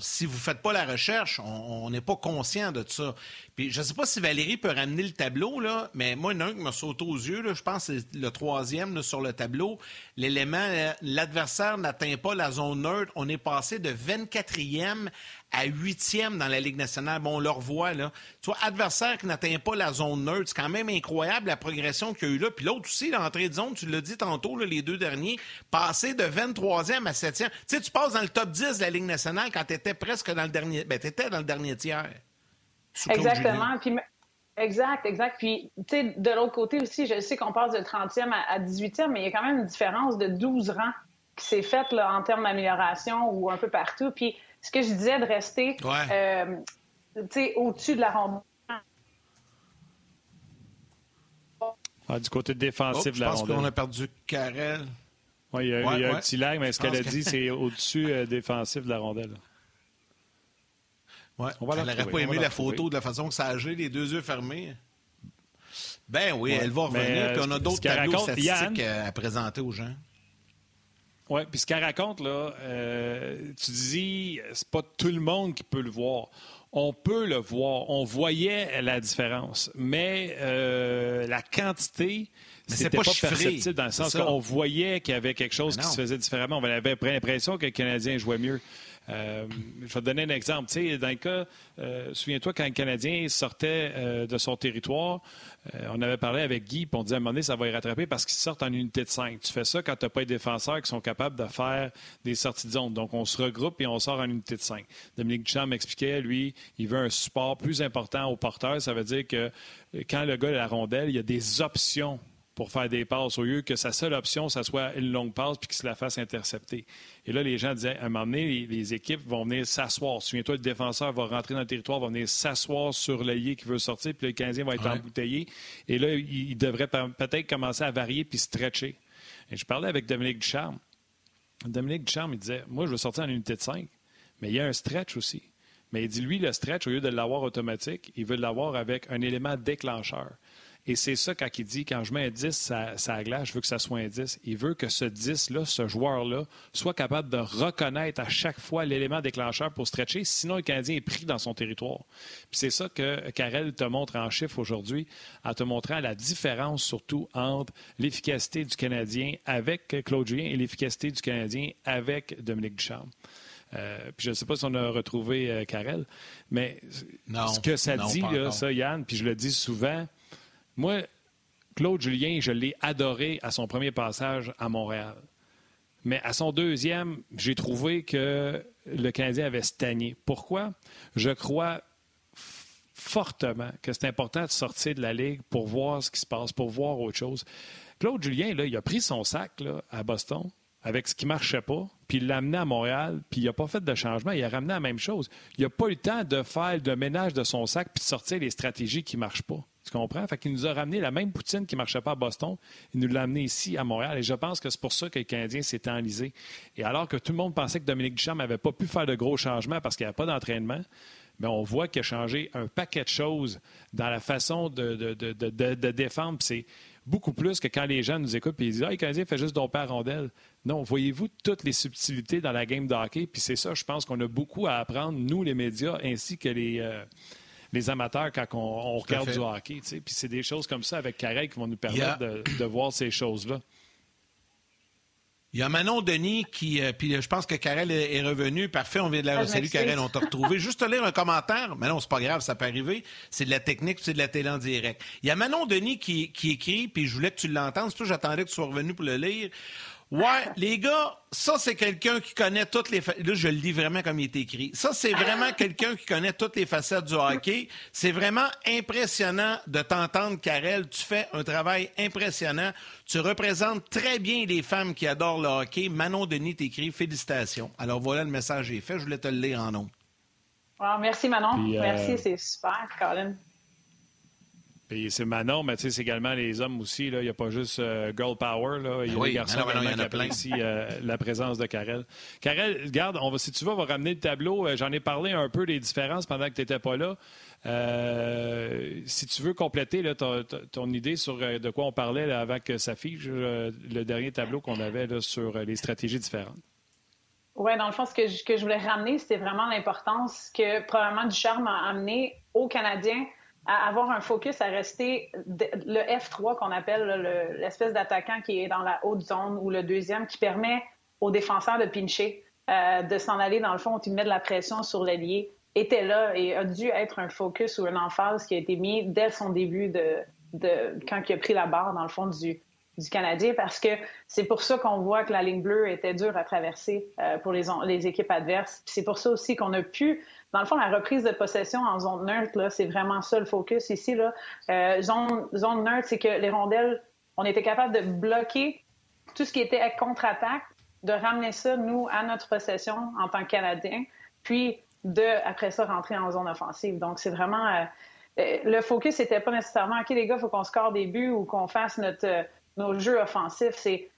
si vous ne faites pas la recherche, on n'est pas conscient de ça. Puis je ne sais pas si Valérie peut ramener le tableau, là, mais moi, il y en a un qui m'a sauté aux yeux, je pense que c'est le troisième sur le tableau. L'élément, euh, l'adversaire n'atteint pas la zone neutre. On est passé de 24e à huitième dans la Ligue nationale. Bon, on le revoit, là. Tu vois, adversaire qui n'atteint pas la zone neutre, c'est quand même incroyable la progression qu'il y a eu là. Puis l'autre aussi, l'entrée de zone, tu l'as dit tantôt, les deux derniers, passer de 23e à 7e. Tu sais, tu passes dans le top 10 de la Ligue nationale quand tu étais presque dans le dernier... Ben, tu étais dans le dernier tiers. Exactement. Puis, exact, exact. Puis, tu sais, de l'autre côté aussi, je sais qu'on passe de 30e à, 18e, mais il y a quand même une différence de 12 rangs qui s'est faite là, en termes d'amélioration ou un peu partout. Puis, ce que je disais de rester euh, au-dessus de la rondelle. Ah, du côté défensif de la rondelle. Je pense qu'on a perdu Karel. Oui, il y a, il y a un petit lag, mais ce qu'elle a dit, c'est au-dessus euh, défensif de la rondelle. Ouais. On va elle n'aurait pas aimé la, photo de la façon que ça a les deux yeux fermés. Ben oui, elle va revenir. Puis on a d'autres tableaux statistiques à présenter aux gens. Oui, puis ce qu'elle raconte, là, euh, tu dis, c'est pas tout le monde qui peut le voir. On peut le voir. On voyait la différence. Mais euh, la quantité, c'était pas, pas perceptible dans le sens qu'on voyait qu'il y avait quelque chose qui se faisait différemment. On avait l'impression que le Canadien jouait mieux. Euh, je vais te donner un exemple. Dans cas, euh, souviens-toi, quand le Canadien sortait euh, de son territoire, on avait parlé avec Guy, on disait à un moment donné, ça va y rattraper parce qu'ils sortent en unité de 5. Tu fais ça quand tu n'as pas de défenseurs qui sont capables de faire des sorties de zone. Donc, on se regroupe et on sort en unité de 5. Dominique Duchamp m'expliquait, lui, il veut un support plus important au porteur. Ça veut dire que quand le gars a la rondelle, il y a des options pour faire des passes au lieu que sa seule option, ça soit une longue passe puis qu'il se la fasse intercepter. Et là, les gens disaient, à un moment donné, les, équipes vont venir s'asseoir. Souviens-toi, le défenseur va rentrer dans le territoire, va venir s'asseoir sur l'allié qui veut sortir, puis le Canadien va être embouteillé. Et là, il, devrait peut-être commencer à varier puis stretcher. Et je parlais avec Dominique Ducharme. Dominique Ducharme, il disait, moi, je veux sortir en unité de 5, mais il y a un stretch aussi. Mais il dit, lui, le stretch, au lieu de l'avoir automatique, il veut l'avoir avec un élément déclencheur. Et c'est ça quand il dit, quand je mets un 10 ça, ça glace, je veux que ça soit un 10. Il veut que ce 10-là, ce joueur-là, soit capable de reconnaître à chaque fois l'élément déclencheur pour stretcher, sinon le Canadien est pris dans son territoire. Puis c'est ça que Karel te montre en chiffres aujourd'hui, en te montrant la différence surtout entre l'efficacité du Canadien avec Claude Julien et l'efficacité du Canadien avec Dominique Ducharme. Euh, puis je ne sais pas si on a retrouvé euh, Karel, mais ce que ça dit, là, ça, Yann, puis je le dis souvent, moi, Claude Julien, je l'ai adoré à son premier passage à Montréal. Mais à son deuxième, j'ai trouvé que le Canadien avait stagné. Pourquoi? Je crois fortement que c'est important de sortir de la Ligue pour voir ce qui se passe, pour voir autre chose. Claude Julien, là, il a pris son sac à Boston avec ce qui ne marchait pas, puis il l'a amené à Montréal, puis il n'a pas fait de changement, il a ramené la même chose. Il n'a pas eu le temps de faire le ménage de son sac puis de sortir les stratégies qui ne marchent pas. Tu comprends? Fait qu'il nous a ramené la même poutine qui ne marchait pas à Boston. Il nous l'a amené ici, à Montréal. Et je pense que c'est pour ça que le Canadien s'est enlisé. Et alors que tout le monde pensait que Dominique Duchamp n'avait pas pu faire de gros changements parce qu'il n'y avait pas d'entraînement, mais on voit qu'il a changé un paquet de choses dans la façon de, de, de, de défendre. C'est beaucoup plus que quand les gens nous écoutent et ils disent Ah, le Canadien fait juste domper à rondelle. Non, voyez-vous toutes les subtilités dans la game de hockey? Puis c'est ça, je pense qu'on a beaucoup à apprendre, nous, les médias, ainsi que les, euh, les amateurs, quand on, regarde du hockey. Puis c'est des choses comme ça avec Carré qui vont nous permettre de, voir ces choses-là. Il y a Manon Denis qui. Euh, puis je pense que Karel est, revenu. Parfait, on vient de la. Ah, salut Karel, on t'a retrouvé. <laughs> Juste te lire un commentaire. Mais non, c'est pas grave, ça peut arriver. C'est de la technique, c'est de la télé en direct. Il y a Manon Denis qui, qui écrit, puis je voulais que tu l'entendes. C'est tout, j'attendais que tu sois revenu pour le lire. Ouais, les gars, ça, c'est quelqu'un qui connaît toutes les... Là, je le dis vraiment comme il est écrit. Ça, c'est vraiment <laughs> quelqu'un qui connaît toutes les facettes du hockey. C'est vraiment impressionnant de t'entendre, Karel. Tu fais un travail impressionnant. Tu représentes très bien les femmes qui adorent le hockey. Manon Denis t'écrit « Félicitations ». Alors, voilà, le message est fait. Je voulais te le lire en nom. merci, Manon. Euh, merci, c'est super, Colin c'est Manon, mais c'est également les hommes aussi. Il n'y a pas juste euh, Girl Power. Là. Il y a des garçons qui apprécient euh, la présence de Karel. Karel, regarde, on va, si tu veux, on va ramener le tableau. Euh, j'en ai parlé un peu des différences pendant que tu n'étais pas là. si tu veux compléter ton, idée sur de quoi on parlait avant que ça fiche, le dernier tableau qu'on avait sur les stratégies différentes. Oui, dans le fond, ce que je, que je voulais ramener, c'était vraiment l'importance que probablement Ducharme a amené aux Canadiens à avoir un focus à rester le F3 qu'on appelle l'espèce d'attaquant qui est dans la haute zone ou le deuxième qui permet aux défenseurs de pincher, euh, de s'en aller dans le fond, tu mets de la pression sur l'ailier, était là et a dû être un focus ou une emphase qui a été mis dès son début de, de quand il a pris la barre dans le fond du, du Canadien parce que c'est pour ça qu'on voit que la ligne bleue était dure à traverser euh, pour les, les équipes adverses. C'est pour ça aussi qu'on a pu dans le fond, la reprise de possession en zone neutre, c'est vraiment ça le focus ici. Là. Euh, zone, zone neutre, c'est que les rondelles, on était capable de bloquer tout ce qui était contre-attaque, de ramener ça, nous, à notre possession en tant que Canadiens, puis de, après ça, rentrer en zone offensive. Donc, c'est vraiment... Euh, euh, le focus n'était pas nécessairement, OK, les gars, il faut qu'on score des buts ou qu'on fasse notre, nos jeux offensifs. C'est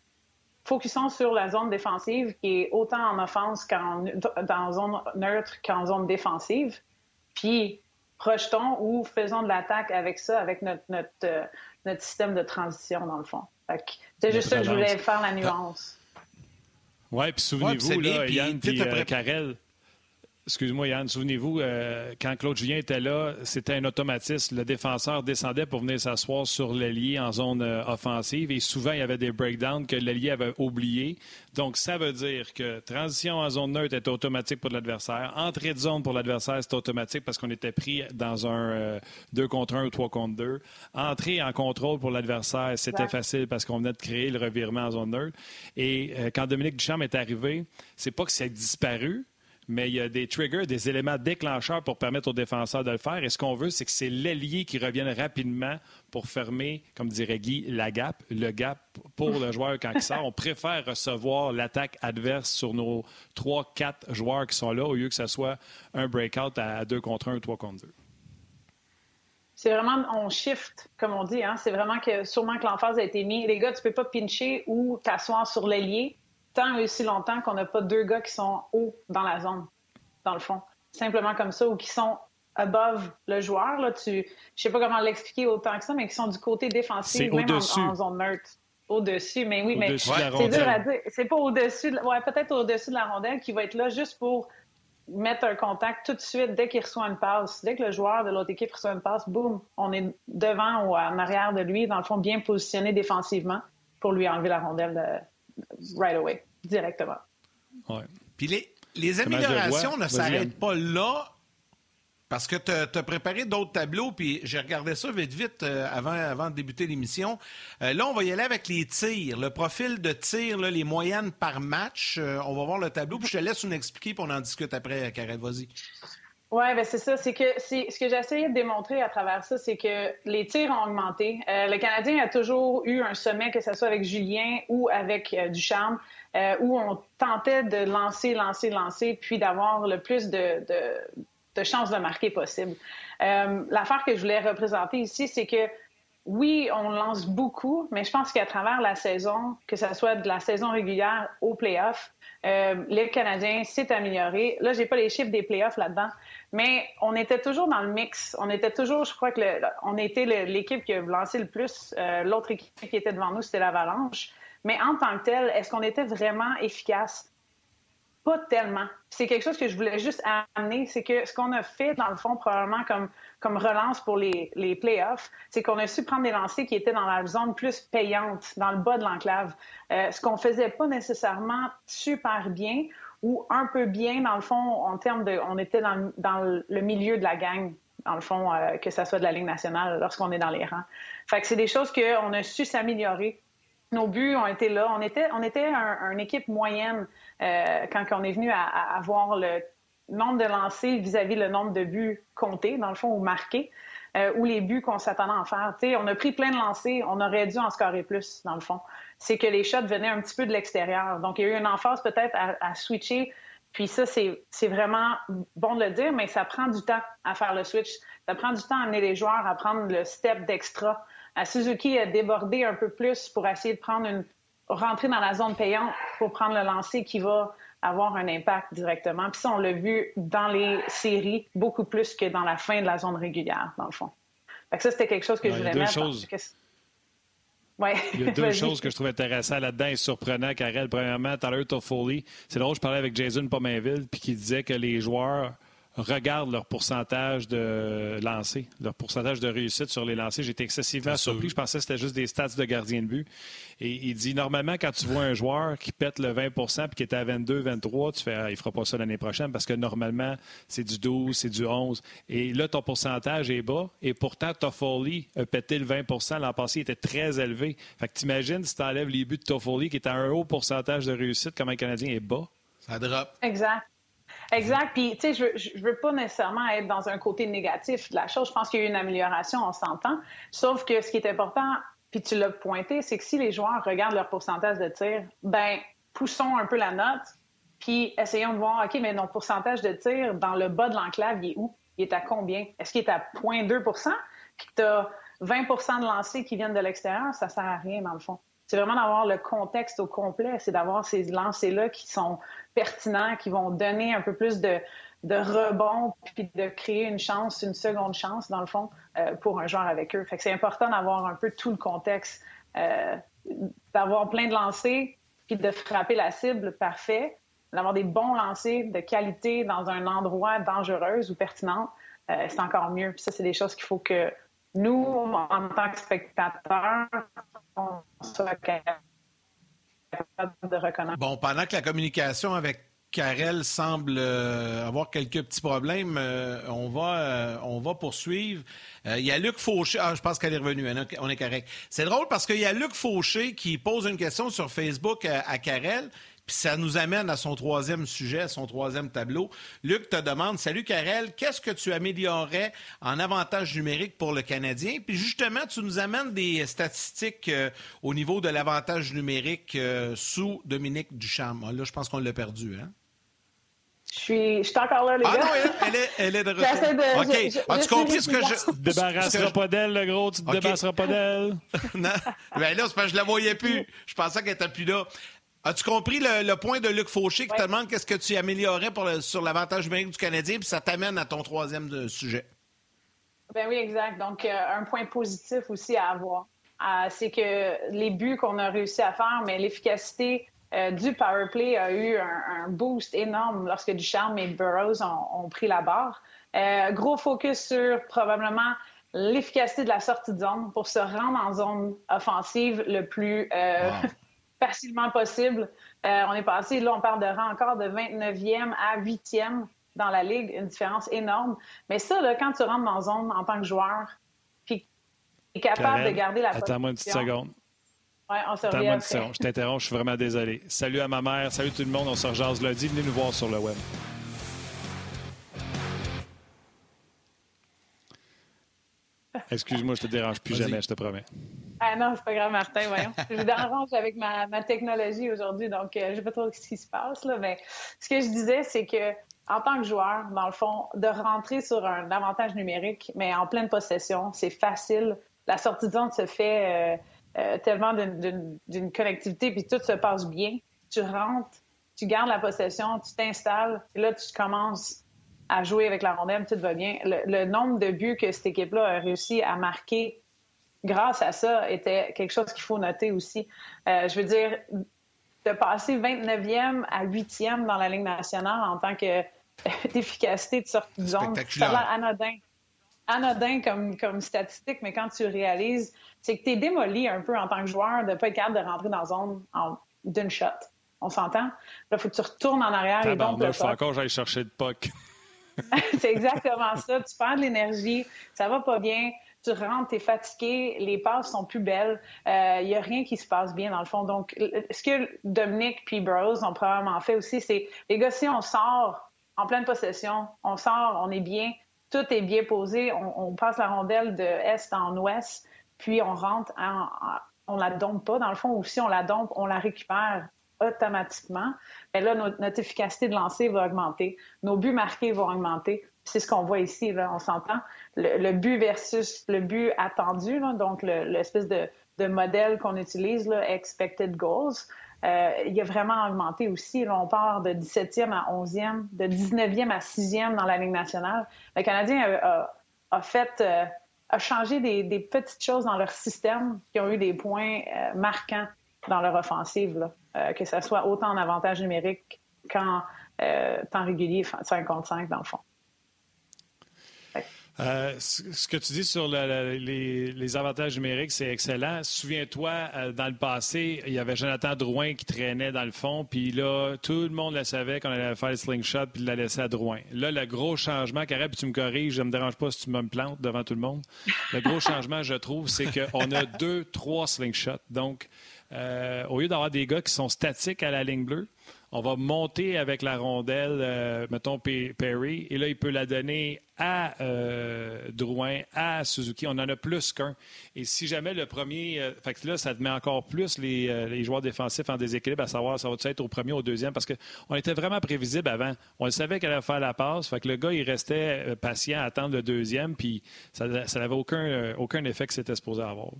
focusons sur la zone défensive qui est autant en offense qu'en dans zone neutre qu'en zone défensive. Puis projetons ou faisons de l'attaque avec ça, avec notre, notre, euh, notre système de transition, dans le fond. C'est juste ça que je voulais faire la nuance. Oui, puis souvenez-vous, là, Yann et euh, Karel, Excuse-moi, Yann, souvenez-vous, euh, quand Claude Julien était là, c'était un automatisme. Le défenseur descendait pour venir s'asseoir sur l'ailier en zone euh, offensive et souvent, il y avait des breakdowns que l'ailier avait oubliés. Donc, ça veut dire que transition en zone neutre était automatique pour l'adversaire. Entrée de zone pour l'adversaire, c'était automatique parce qu'on était pris dans un 2 euh, contre 1 ou 3 contre 2. Entrée en contrôle pour l'adversaire, c'était facile parce qu'on venait de créer le revirement en zone neutre. Et quand Dominique Duchamp est arrivé, c'est pas que c'est disparu, mais il y a des triggers, des éléments déclencheurs pour permettre aux défenseurs de le faire. Et ce qu'on veut, c'est que c'est l'ailier qui revienne rapidement pour fermer, comme dirait Guy, la gap, le gap pour le joueur quand il sort. On préfère recevoir l'attaque adverse sur nos 3-4 joueurs qui sont là au lieu que ce soit un breakout à 2 contre 1 ou 3 contre 2. C'est vraiment, on shift, comme on dit. Hein? C'est vraiment que sûrement que l'emphase a été mise. Les gars, tu peux pas pincher ou t'asseoir sur l'ailier tant et aussi longtemps qu'on n'a pas deux gars qui sont hauts dans la zone, dans le fond. Simplement comme ça, ou qui sont above le joueur. Là, tu, je sais pas comment l'expliquer autant que ça, mais qui sont du côté défensif, même en, zone neutre. Au-dessus, mais oui, mais c'est dur à dire. C'est pas au-dessus, ouais, peut-être au-dessus de la rondelle qui va être là juste pour mettre un contact tout de suite dès qu'il reçoit une passe. Dès que le joueur de l'autre équipe reçoit une passe, boum, on est devant ou en arrière de lui, dans le fond, bien positionné défensivement pour lui enlever la rondelle de, right away, directement. Ouais. Puis les, les améliorations ne s'arrêtent pas là parce que tu as, préparé d'autres tableaux, puis j'ai regardé ça vite, vite euh, avant, avant de débuter l'émission. Euh, là, on va y aller avec les tirs, le profil de tir, là, les moyennes par match. Euh, on va voir le tableau, puis je te laisse nous expliquer, puis on en discute après, Karel. Vas-y. Oui, ben c'est ça. C'est que ce que essayé de démontrer à travers ça, c'est que les tirs ont augmenté. Euh, le Canadien a toujours eu un sommet, que ce soit avec Julien ou avec euh, Ducharme, euh, où on tentait de lancer, lancer, lancer, puis d'avoir le plus de, de, chances de marquer possible. L'affaire que je voulais représenter ici, c'est que oui, on lance beaucoup, mais je pense qu'à travers la saison, que ce soit de la saison régulière au playoff, euh, les Canadiens s'est amélioré. Là, j'ai pas les chiffres des playoffs là-dedans, mais on était toujours dans le mix. On était toujours, je crois que on était l'équipe qui a lancé le plus. Euh, l'autre équipe qui était devant nous, c'était l'Avalanche. Mais en tant que tel, est-ce qu'on était vraiment efficace? Pas tellement. C'est quelque chose que je voulais juste amener, c'est que ce qu'on a fait, dans le fond, probablement comme, comme relance pour les, les playoffs, c'est qu'on a su prendre des lancers qui étaient dans la zone plus payante, dans le bas de l'enclave. Euh, ce qu'on faisait pas nécessairement super bien ou un peu bien, dans le fond, en termes de... On était dans, dans le milieu de la gang dans le fond, euh, que ça soit de la Ligue nationale lorsqu'on est dans les rangs. Fait c'est des choses qu'on a su s'améliorer nos buts ont été là. On était, on était un, une équipe moyenne euh, quand on est venu à, avoir le nombre de lancers vis-à-vis le nombre de buts comptés, dans le fond, ou marqués, euh, ou les buts qu'on s'attendait à en faire. on a pris plein de lancers, on aurait dû en scorer plus, dans le fond. C'est que les shots venaient un petit peu de l'extérieur. Donc, il y a eu une emphase peut-être à, switcher. Puis ça, c'est vraiment bon de le dire, mais ça prend du temps à faire le switch. Ça prend du temps à amener les joueurs à prendre le step d'extra à Suzuki a débordé un peu plus pour essayer de prendre une rentrer dans la zone payante pour prendre le lancer qui va avoir un impact directement. Puis ça, on l'a vu dans les séries beaucoup plus que dans la fin de la zone régulière, dans le fond. Fait que ça, c'était quelque chose que je voulais mettre. Choses... Ouais. Il y a deux <laughs> choses que je trouve intéressantes là-dedans et surprenantes, Karel. Premièrement, Tyler Toffoli. C'est drôle, je parlais avec Jason Pomainville, puis qui disait que les joueurs regardent leur pourcentage de lancers, leur pourcentage de réussite sur les lancers. J'étais excessivement surpris. Je pensais que c'était juste des stats de gardien de but. Et il dit normalement, quand tu vois un joueur qui pète le 20% puis qui était à 22, 23, tu fais ah, il fera pas ça l'année prochaine parce que normalement, c'est du 12, c'est du 11. Et là, ton pourcentage est bas. Et pourtant, Toffoli a pété le 20 L'an passé, il était très élevé. Fait que t'imagines si tu enlèves les buts de Toffoli qui est à un haut pourcentage de réussite, comme un Canadien est bas? Ça drop. Exact. Exact. Puis, tu sais, je, je veux pas nécessairement être dans un côté négatif de la chose. Je pense qu'il y a eu une amélioration, on s'entend. Sauf que ce qui est important, puis tu l'as pointé, c'est que si les joueurs regardent leur pourcentage de tir, ben poussons un peu la note, puis essayons de voir, OK, mais notre pourcentage de tir dans le bas de l'enclave, il est où? Il est à combien? Est-ce qu'il est à 0.2% puis que tu as 20% de lancers qui viennent de l'extérieur? Ça sert à rien, dans le fond c'est vraiment d'avoir le contexte au complet, c'est d'avoir ces lancers-là qui sont pertinents, qui vont donner un peu plus de, rebond, puis de créer une chance, une seconde chance, dans le fond, euh, pour un joueur avec eux. Fait que c'est important d'avoir un peu tout le contexte, euh, d'avoir plein de lancers, puis de frapper la cible parfait, d'avoir des bons lancers de qualité dans un endroit dangereux ou pertinent, euh, c'est encore mieux. Ça, c'est des choses qu'il faut que nous, en tant que spectateurs, on soit capable de reconnaître. Bon, pendant que la communication avec Karel semble euh, avoir quelques petits problèmes. Euh, on, va, euh, on va poursuivre. Il y a Luc Fauché. Ah, je pense qu'elle est revenue. On est correct. C'est drôle parce qu'il y a Luc Fauché qui pose une question sur Facebook à, à. Puis ça nous amène à son troisième sujet, à son troisième tableau. Luc te demande Salut Karel, qu'est-ce que tu améliorerais en avantage numérique pour le Canadien? Puis justement, tu nous amènes des statistiques euh, au niveau de l'avantage numérique euh, sous Dominique Duchamp. Là, je pense qu'on l'a perdu, hein? Je suis, je suis encore là, les ah gars. Ah non, elle est, elle est de retour. OK. As-tu compris ce que je... Tu te débarrasseras pas d'elle, le gros. Tu te débarrasseras pas d'elle. <laughs> non. Ben là, c'est parce que je la voyais plus. Je pensais qu'elle était plus là. As-tu compris le, point de Luc Fauché qui te demande qu'est-ce que tu améliorerais pour sur l'avantage numérique du Canadien, puis ça t'amène à ton troisième sujet? Ben oui, exact. Donc, euh, un point positif aussi à avoir, euh, c'est que les buts qu'on a réussi à faire, mais l'efficacité euh, du power play a eu un, boost énorme lorsque Ducharme et Burroughs ont, pris la barre. gros focus sur probablement l'efficacité de la sortie de zone pour se rendre en zone offensive le plus <laughs> facilement possible. Euh, on est passé, là, on parle de rang encore de 29e à 8e dans la Ligue, une différence énorme. Mais ça, là, quand tu rentres dans zone en tant que joueur, puis tu es capable de garder la Attends-moi une petite seconde. Ouais, on se revient Je t'interromps, je suis vraiment désolé. Salut à ma mère, salut tout le monde, on se rejase lundi. Venez nous voir sur le web. <laughs> Excuse-moi, je te dérange plus jamais, je te promets. Ah non, c'est pas grave, Martin, voyons. je suis dérange avec ma, technologie aujourd'hui, donc euh, je ne sais pas trop ce qui se passe. Là, mais ce que je disais, c'est que en tant que joueur, dans le fond, de rentrer sur un avantage numérique, mais en pleine possession, c'est facile la sortie de zone se fait tellement d'une connectivité, puis tout se passe bien. Tu rentres, tu gardes la possession, tu t'installes, et là, tu commences à jouer avec la rondelle, tout va bien. Le, nombre de buts que cette équipe-là a réussi à marquer grâce à ça était quelque chose qu'il faut noter aussi. Euh, je veux dire, de passer 29e à 8e dans la Ligue nationale en tant que <laughs> d'efficacité de sortie de zone, ça a anodin. Anodin comme, comme statistique, mais quand tu réalises, c'est que tu es démoli un peu en tant que joueur de ne pas être capable de rentrer dans la zone d'une shot. On s'entend? Là, il faut que tu retournes en arrière et donc. Il faut encore j'aille chercher de puck. <laughs> c'est exactement ça. Tu perds de l'énergie, ça va pas bien, tu rentres, tu es fatigué, les passes sont plus belles, il euh, n'y a rien qui se passe bien dans le fond. Donc, ce que Dominique puis Burroughs ont probablement fait aussi, c'est, les gars, si on sort en pleine possession, on sort, on est bien, tout est bien posé, on, passe la rondelle de est en ouest, puis on rentre, on la dompe pas dans le fond, ou si on la dompe, on la récupère automatiquement, mais là, notre, efficacité de lancer va augmenter, nos buts marqués vont augmenter. C'est ce qu'on voit ici, on s'entend. Le, but versus le but attendu, donc l'espèce de, modèle qu'on utilise, expected goals, euh, il a vraiment augmenté aussi. On part de 17e à 11e, de 19e à 6e dans la Ligue nationale. Le Canadien a, fait... Euh, changé des, petites choses dans leur système qui ont eu des points euh, marquants dans leur offensive. Euh, que ça soit autant en avantage numérique qu'en euh, temps régulier, 5 contre 5 dans le fond. Euh, ce que tu dis sur les, avantages numériques, c'est excellent. Souviens-toi, dans le passé, il y avait Jonathan Drouin qui traînait dans le fond, puis là, tout le monde le savait qu'on allait faire le slingshot, puis il l'a laissé à Drouin. Là, le gros changement, Carré, puis tu me corriges, je ne me dérange pas si tu me plantes devant tout le monde. Le gros <laughs> changement, je trouve, c'est qu'on a deux, trois slingshots. Donc, euh, au lieu d'avoir des gars qui sont statiques à la ligne bleue, on va monter avec la rondelle, euh, mettons Perry, et là, il peut la donner à euh, Drouin, à Suzuki. On en a plus qu'un. Et si jamais le premier. fait que là, ça te met encore plus les, joueurs défensifs en déséquilibre, à savoir, ça va être au premier ou au deuxième, parce qu'on était vraiment prévisible avant. On savait qu'elle allait faire la passe. Fait que le gars, il restait patient à attendre le deuxième, puis ça n'avait aucun, aucun effet que c'était supposé avoir.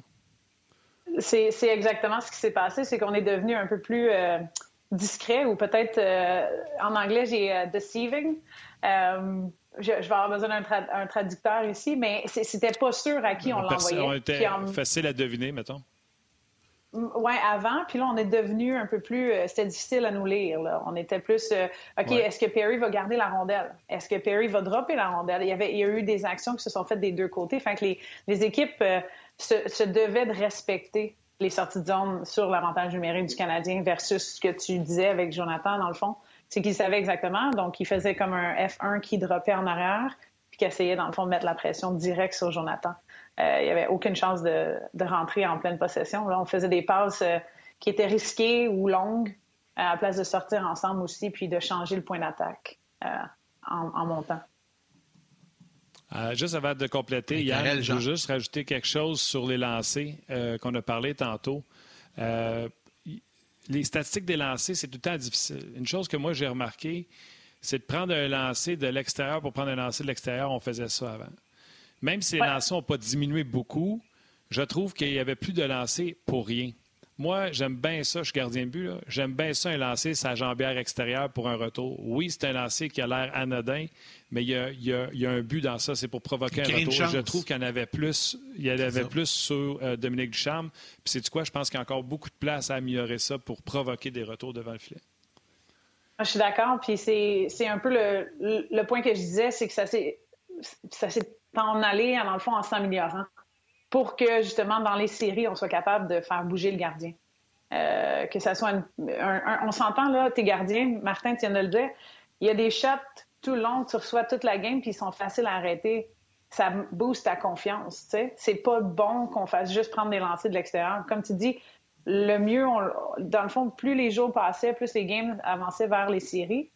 C'est exactement ce qui s'est passé, c'est qu'on est devenu un peu plus euh, discret ou peut-être euh, en anglais j'ai euh, deceiving. Je, vais avoir besoin d'un traducteur ici, mais c'était pas sûr à qui on l'envoyait. On était facile à deviner, mettons. Oui, avant, puis là, on est devenu un peu plus. C'était difficile à nous lire. Là. On était plus. OK, est-ce que Perry va garder la rondelle? Est-ce que Perry va dropper la rondelle? Il y, avait, il y a eu des actions qui se sont faites des deux côtés. Fait que les, les équipes se, devait de respecter les sorties de sur l'avantage numérique du Canadien versus ce que tu disais avec Jonathan, dans le fond. C'est qu'il savait exactement. Donc, il faisait comme un F1 qui dropait en arrière puis qui essayait, dans le fond, de mettre la pression directe sur Jonathan. Euh, il n'y avait aucune chance de, rentrer en pleine possession. On faisait des passes euh, qui étaient risquées ou longues à la place de sortir ensemble aussi puis de changer le point d'attaque euh, en montant. Euh, juste avant de compléter, Yann, je veux juste rajouter quelque chose sur les lancers euh, qu'on a parlé tantôt. Euh, les statistiques des lancers, c'est tout le temps difficile. Une chose que moi j'ai remarqué, c'est de prendre un lancer de l'extérieur pour prendre un lancer de l'extérieur. On faisait ça avant. Même si les lancers n'ont pas diminué beaucoup, je trouve qu'il y avait plus de lancers pour rien. Moi, j'aime bien ça, je suis gardien de but. J'aime bien ça, un lancer sa jambière extérieure pour un retour. Oui, c'est un lancer qui a l'air anodin, mais il y, a, un but dans ça, c'est pour provoquer un retour. Je trouve qu'il y en avait plus, il y en avait plus sur euh, Dominique Ducharme. Puis c'est quoi, je pense qu'il y a encore beaucoup de place à améliorer ça pour provoquer des retours devant le filet. Je suis d'accord, puis c'est un peu le, point que je disais, c'est que ça s'est en allé, dans le fond, en s'améliorant pour que, justement, dans les séries, on soit capable de faire bouger le gardien. Euh, on s'entend là, tes gardiens, Martin, tu le il y a des shots tout long, tu reçois toute la game, puis ils sont faciles à arrêter. Ça booste ta confiance, tu sais. C'est pas bon qu'on fasse juste prendre des lancers de l'extérieur. Comme tu dis, le mieux, dans le fond, plus les jours passaient, plus les games avançaient vers les séries,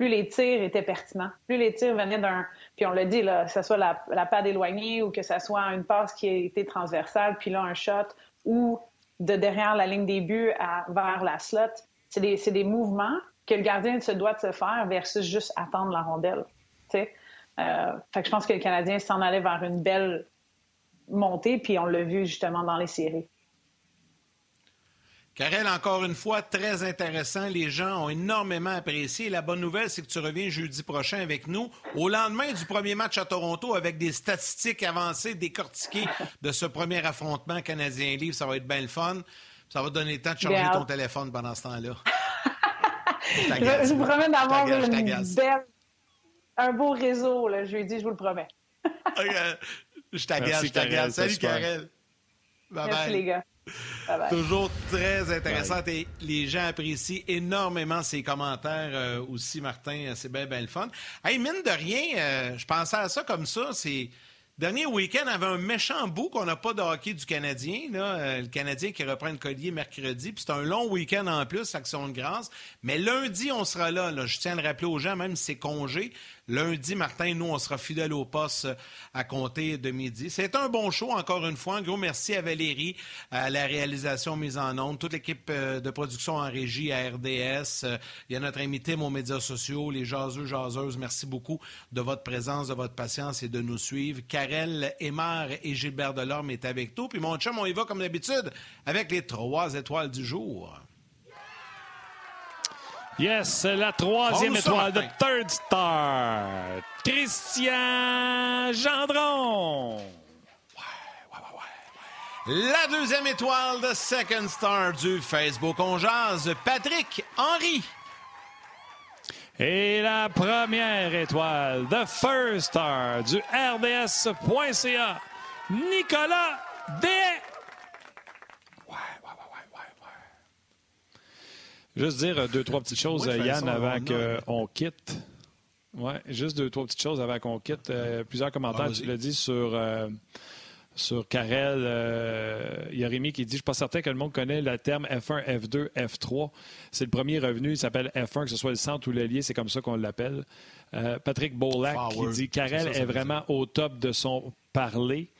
plus les tirs étaient pertinents, plus les tirs venaient d'un, puis on l'a dit, là, que ce soit la, la patte éloignée ou que ce soit une passe qui a été transversale, puis là, un shot ou de derrière la ligne des buts vers la slot. C'est des, des, mouvements que le gardien se doit de se faire versus juste attendre la rondelle. Euh, fait que je pense que le Canadien s'en allait vers une belle, monter, puis on l'a vu justement dans les séries. Karel, encore une fois, très intéressant. Les gens ont énormément apprécié. La bonne nouvelle, c'est que tu reviens jeudi prochain avec nous, au lendemain du premier match à Toronto, avec des statistiques avancées, décortiquées de ce premier affrontement canadien-livre. Ça va être bien le fun. Ça va te donner le temps de charger ton téléphone pendant ce temps-là. <laughs> je, je, vous promets d'avoir un beau réseau le jeudi, je vous le promets. je t'agace, je t'agace. Salut, Karel. Bye Merci, les gars. Toujours très intéressant et les gens apprécient énormément ces commentaires euh, aussi, Martin. C'est bien, bien le fun. Hey, mine de rien, euh, je pensais à ça comme ça. C'est Dernier week-end, avait un méchant bout qu'on n'a pas de hockey du Canadien. Euh, le Canadien qui reprend le collier mercredi. Puis c'est un long week-end en plus, Action de grâce. Mais lundi, on sera là, là. Je tiens à le rappeler aux gens, même si c'est congé. Lundi, Martin, nous, on sera fidèles au poste euh, à compter de midi. C'est un bon show, encore une fois. Un gros merci à Valérie, à la réalisation mise en onde, toute l'équipe euh, de production en régie à RDS. Euh, il y a notre ami Tim aux médias sociaux, les jaseux, jaseuses. Merci beaucoup de votre présence, de votre patience et de nous suivre. Karel, Aymar et Gilbert Delorme est avec nous. Puis mon chum, on y va comme d'habitude avec les trois étoiles du jour. Yes, la troisième étoile de Third Star. Christian Gendron. La deuxième étoile de Second Star du Facebook On Jazz, Patrick Henry. Et la première étoile de First Star du RDS.ca, Nicolas D. Juste dire euh, deux, trois petites choses, Yann, avant qu'on quitte. Oui, juste deux, trois petites choses avant qu'on quitte. Euh, plusieurs commentaires, ah, tu l'as dit sur, euh, sur Carrel. Il y a Rémi qui dit Je ne suis pas certain que le monde connaît le terme F1, F2, F3. C'est le premier revenu, il s'appelle F1, que ce soit le centre ou l'allié, c'est comme ça qu'on l'appelle. Patrick Bolac qui dit Carrel est vraiment au top de son parler.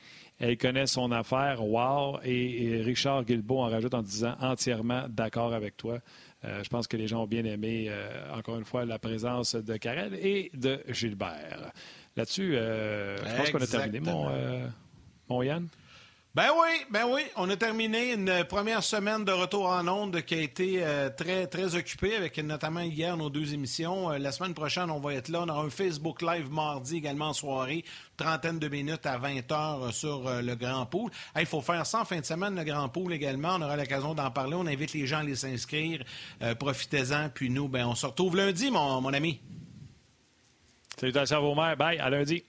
Elle connaît son affaire, wow. et Richard Guilbeault en rajoute en disant entièrement d'accord avec toi. Euh, je pense que les gens ont bien aimé, euh, encore une fois, la présence de Karel et de Gilbert. Là-dessus, euh, je pense qu'on a terminé, mon, mon Yann? Ben oui, ben oui, on a terminé une première semaine de retour en ondes qui a été euh, très très occupée avec notamment hier nos deux émissions. Euh, la semaine prochaine, on va être là. On aura un Facebook Live mardi également en soirée, trentaine de minutes à 20 heures sur euh, le Grand Pool. Il faut faire ça en fin de semaine, le Grand Pool également. On aura l'occasion d'en parler. On invite les gens à les s'inscrire. Profitez-en. Puis nous, ben, on se retrouve lundi, mon, mon ami. Salutations à vos mères. Bye, à lundi.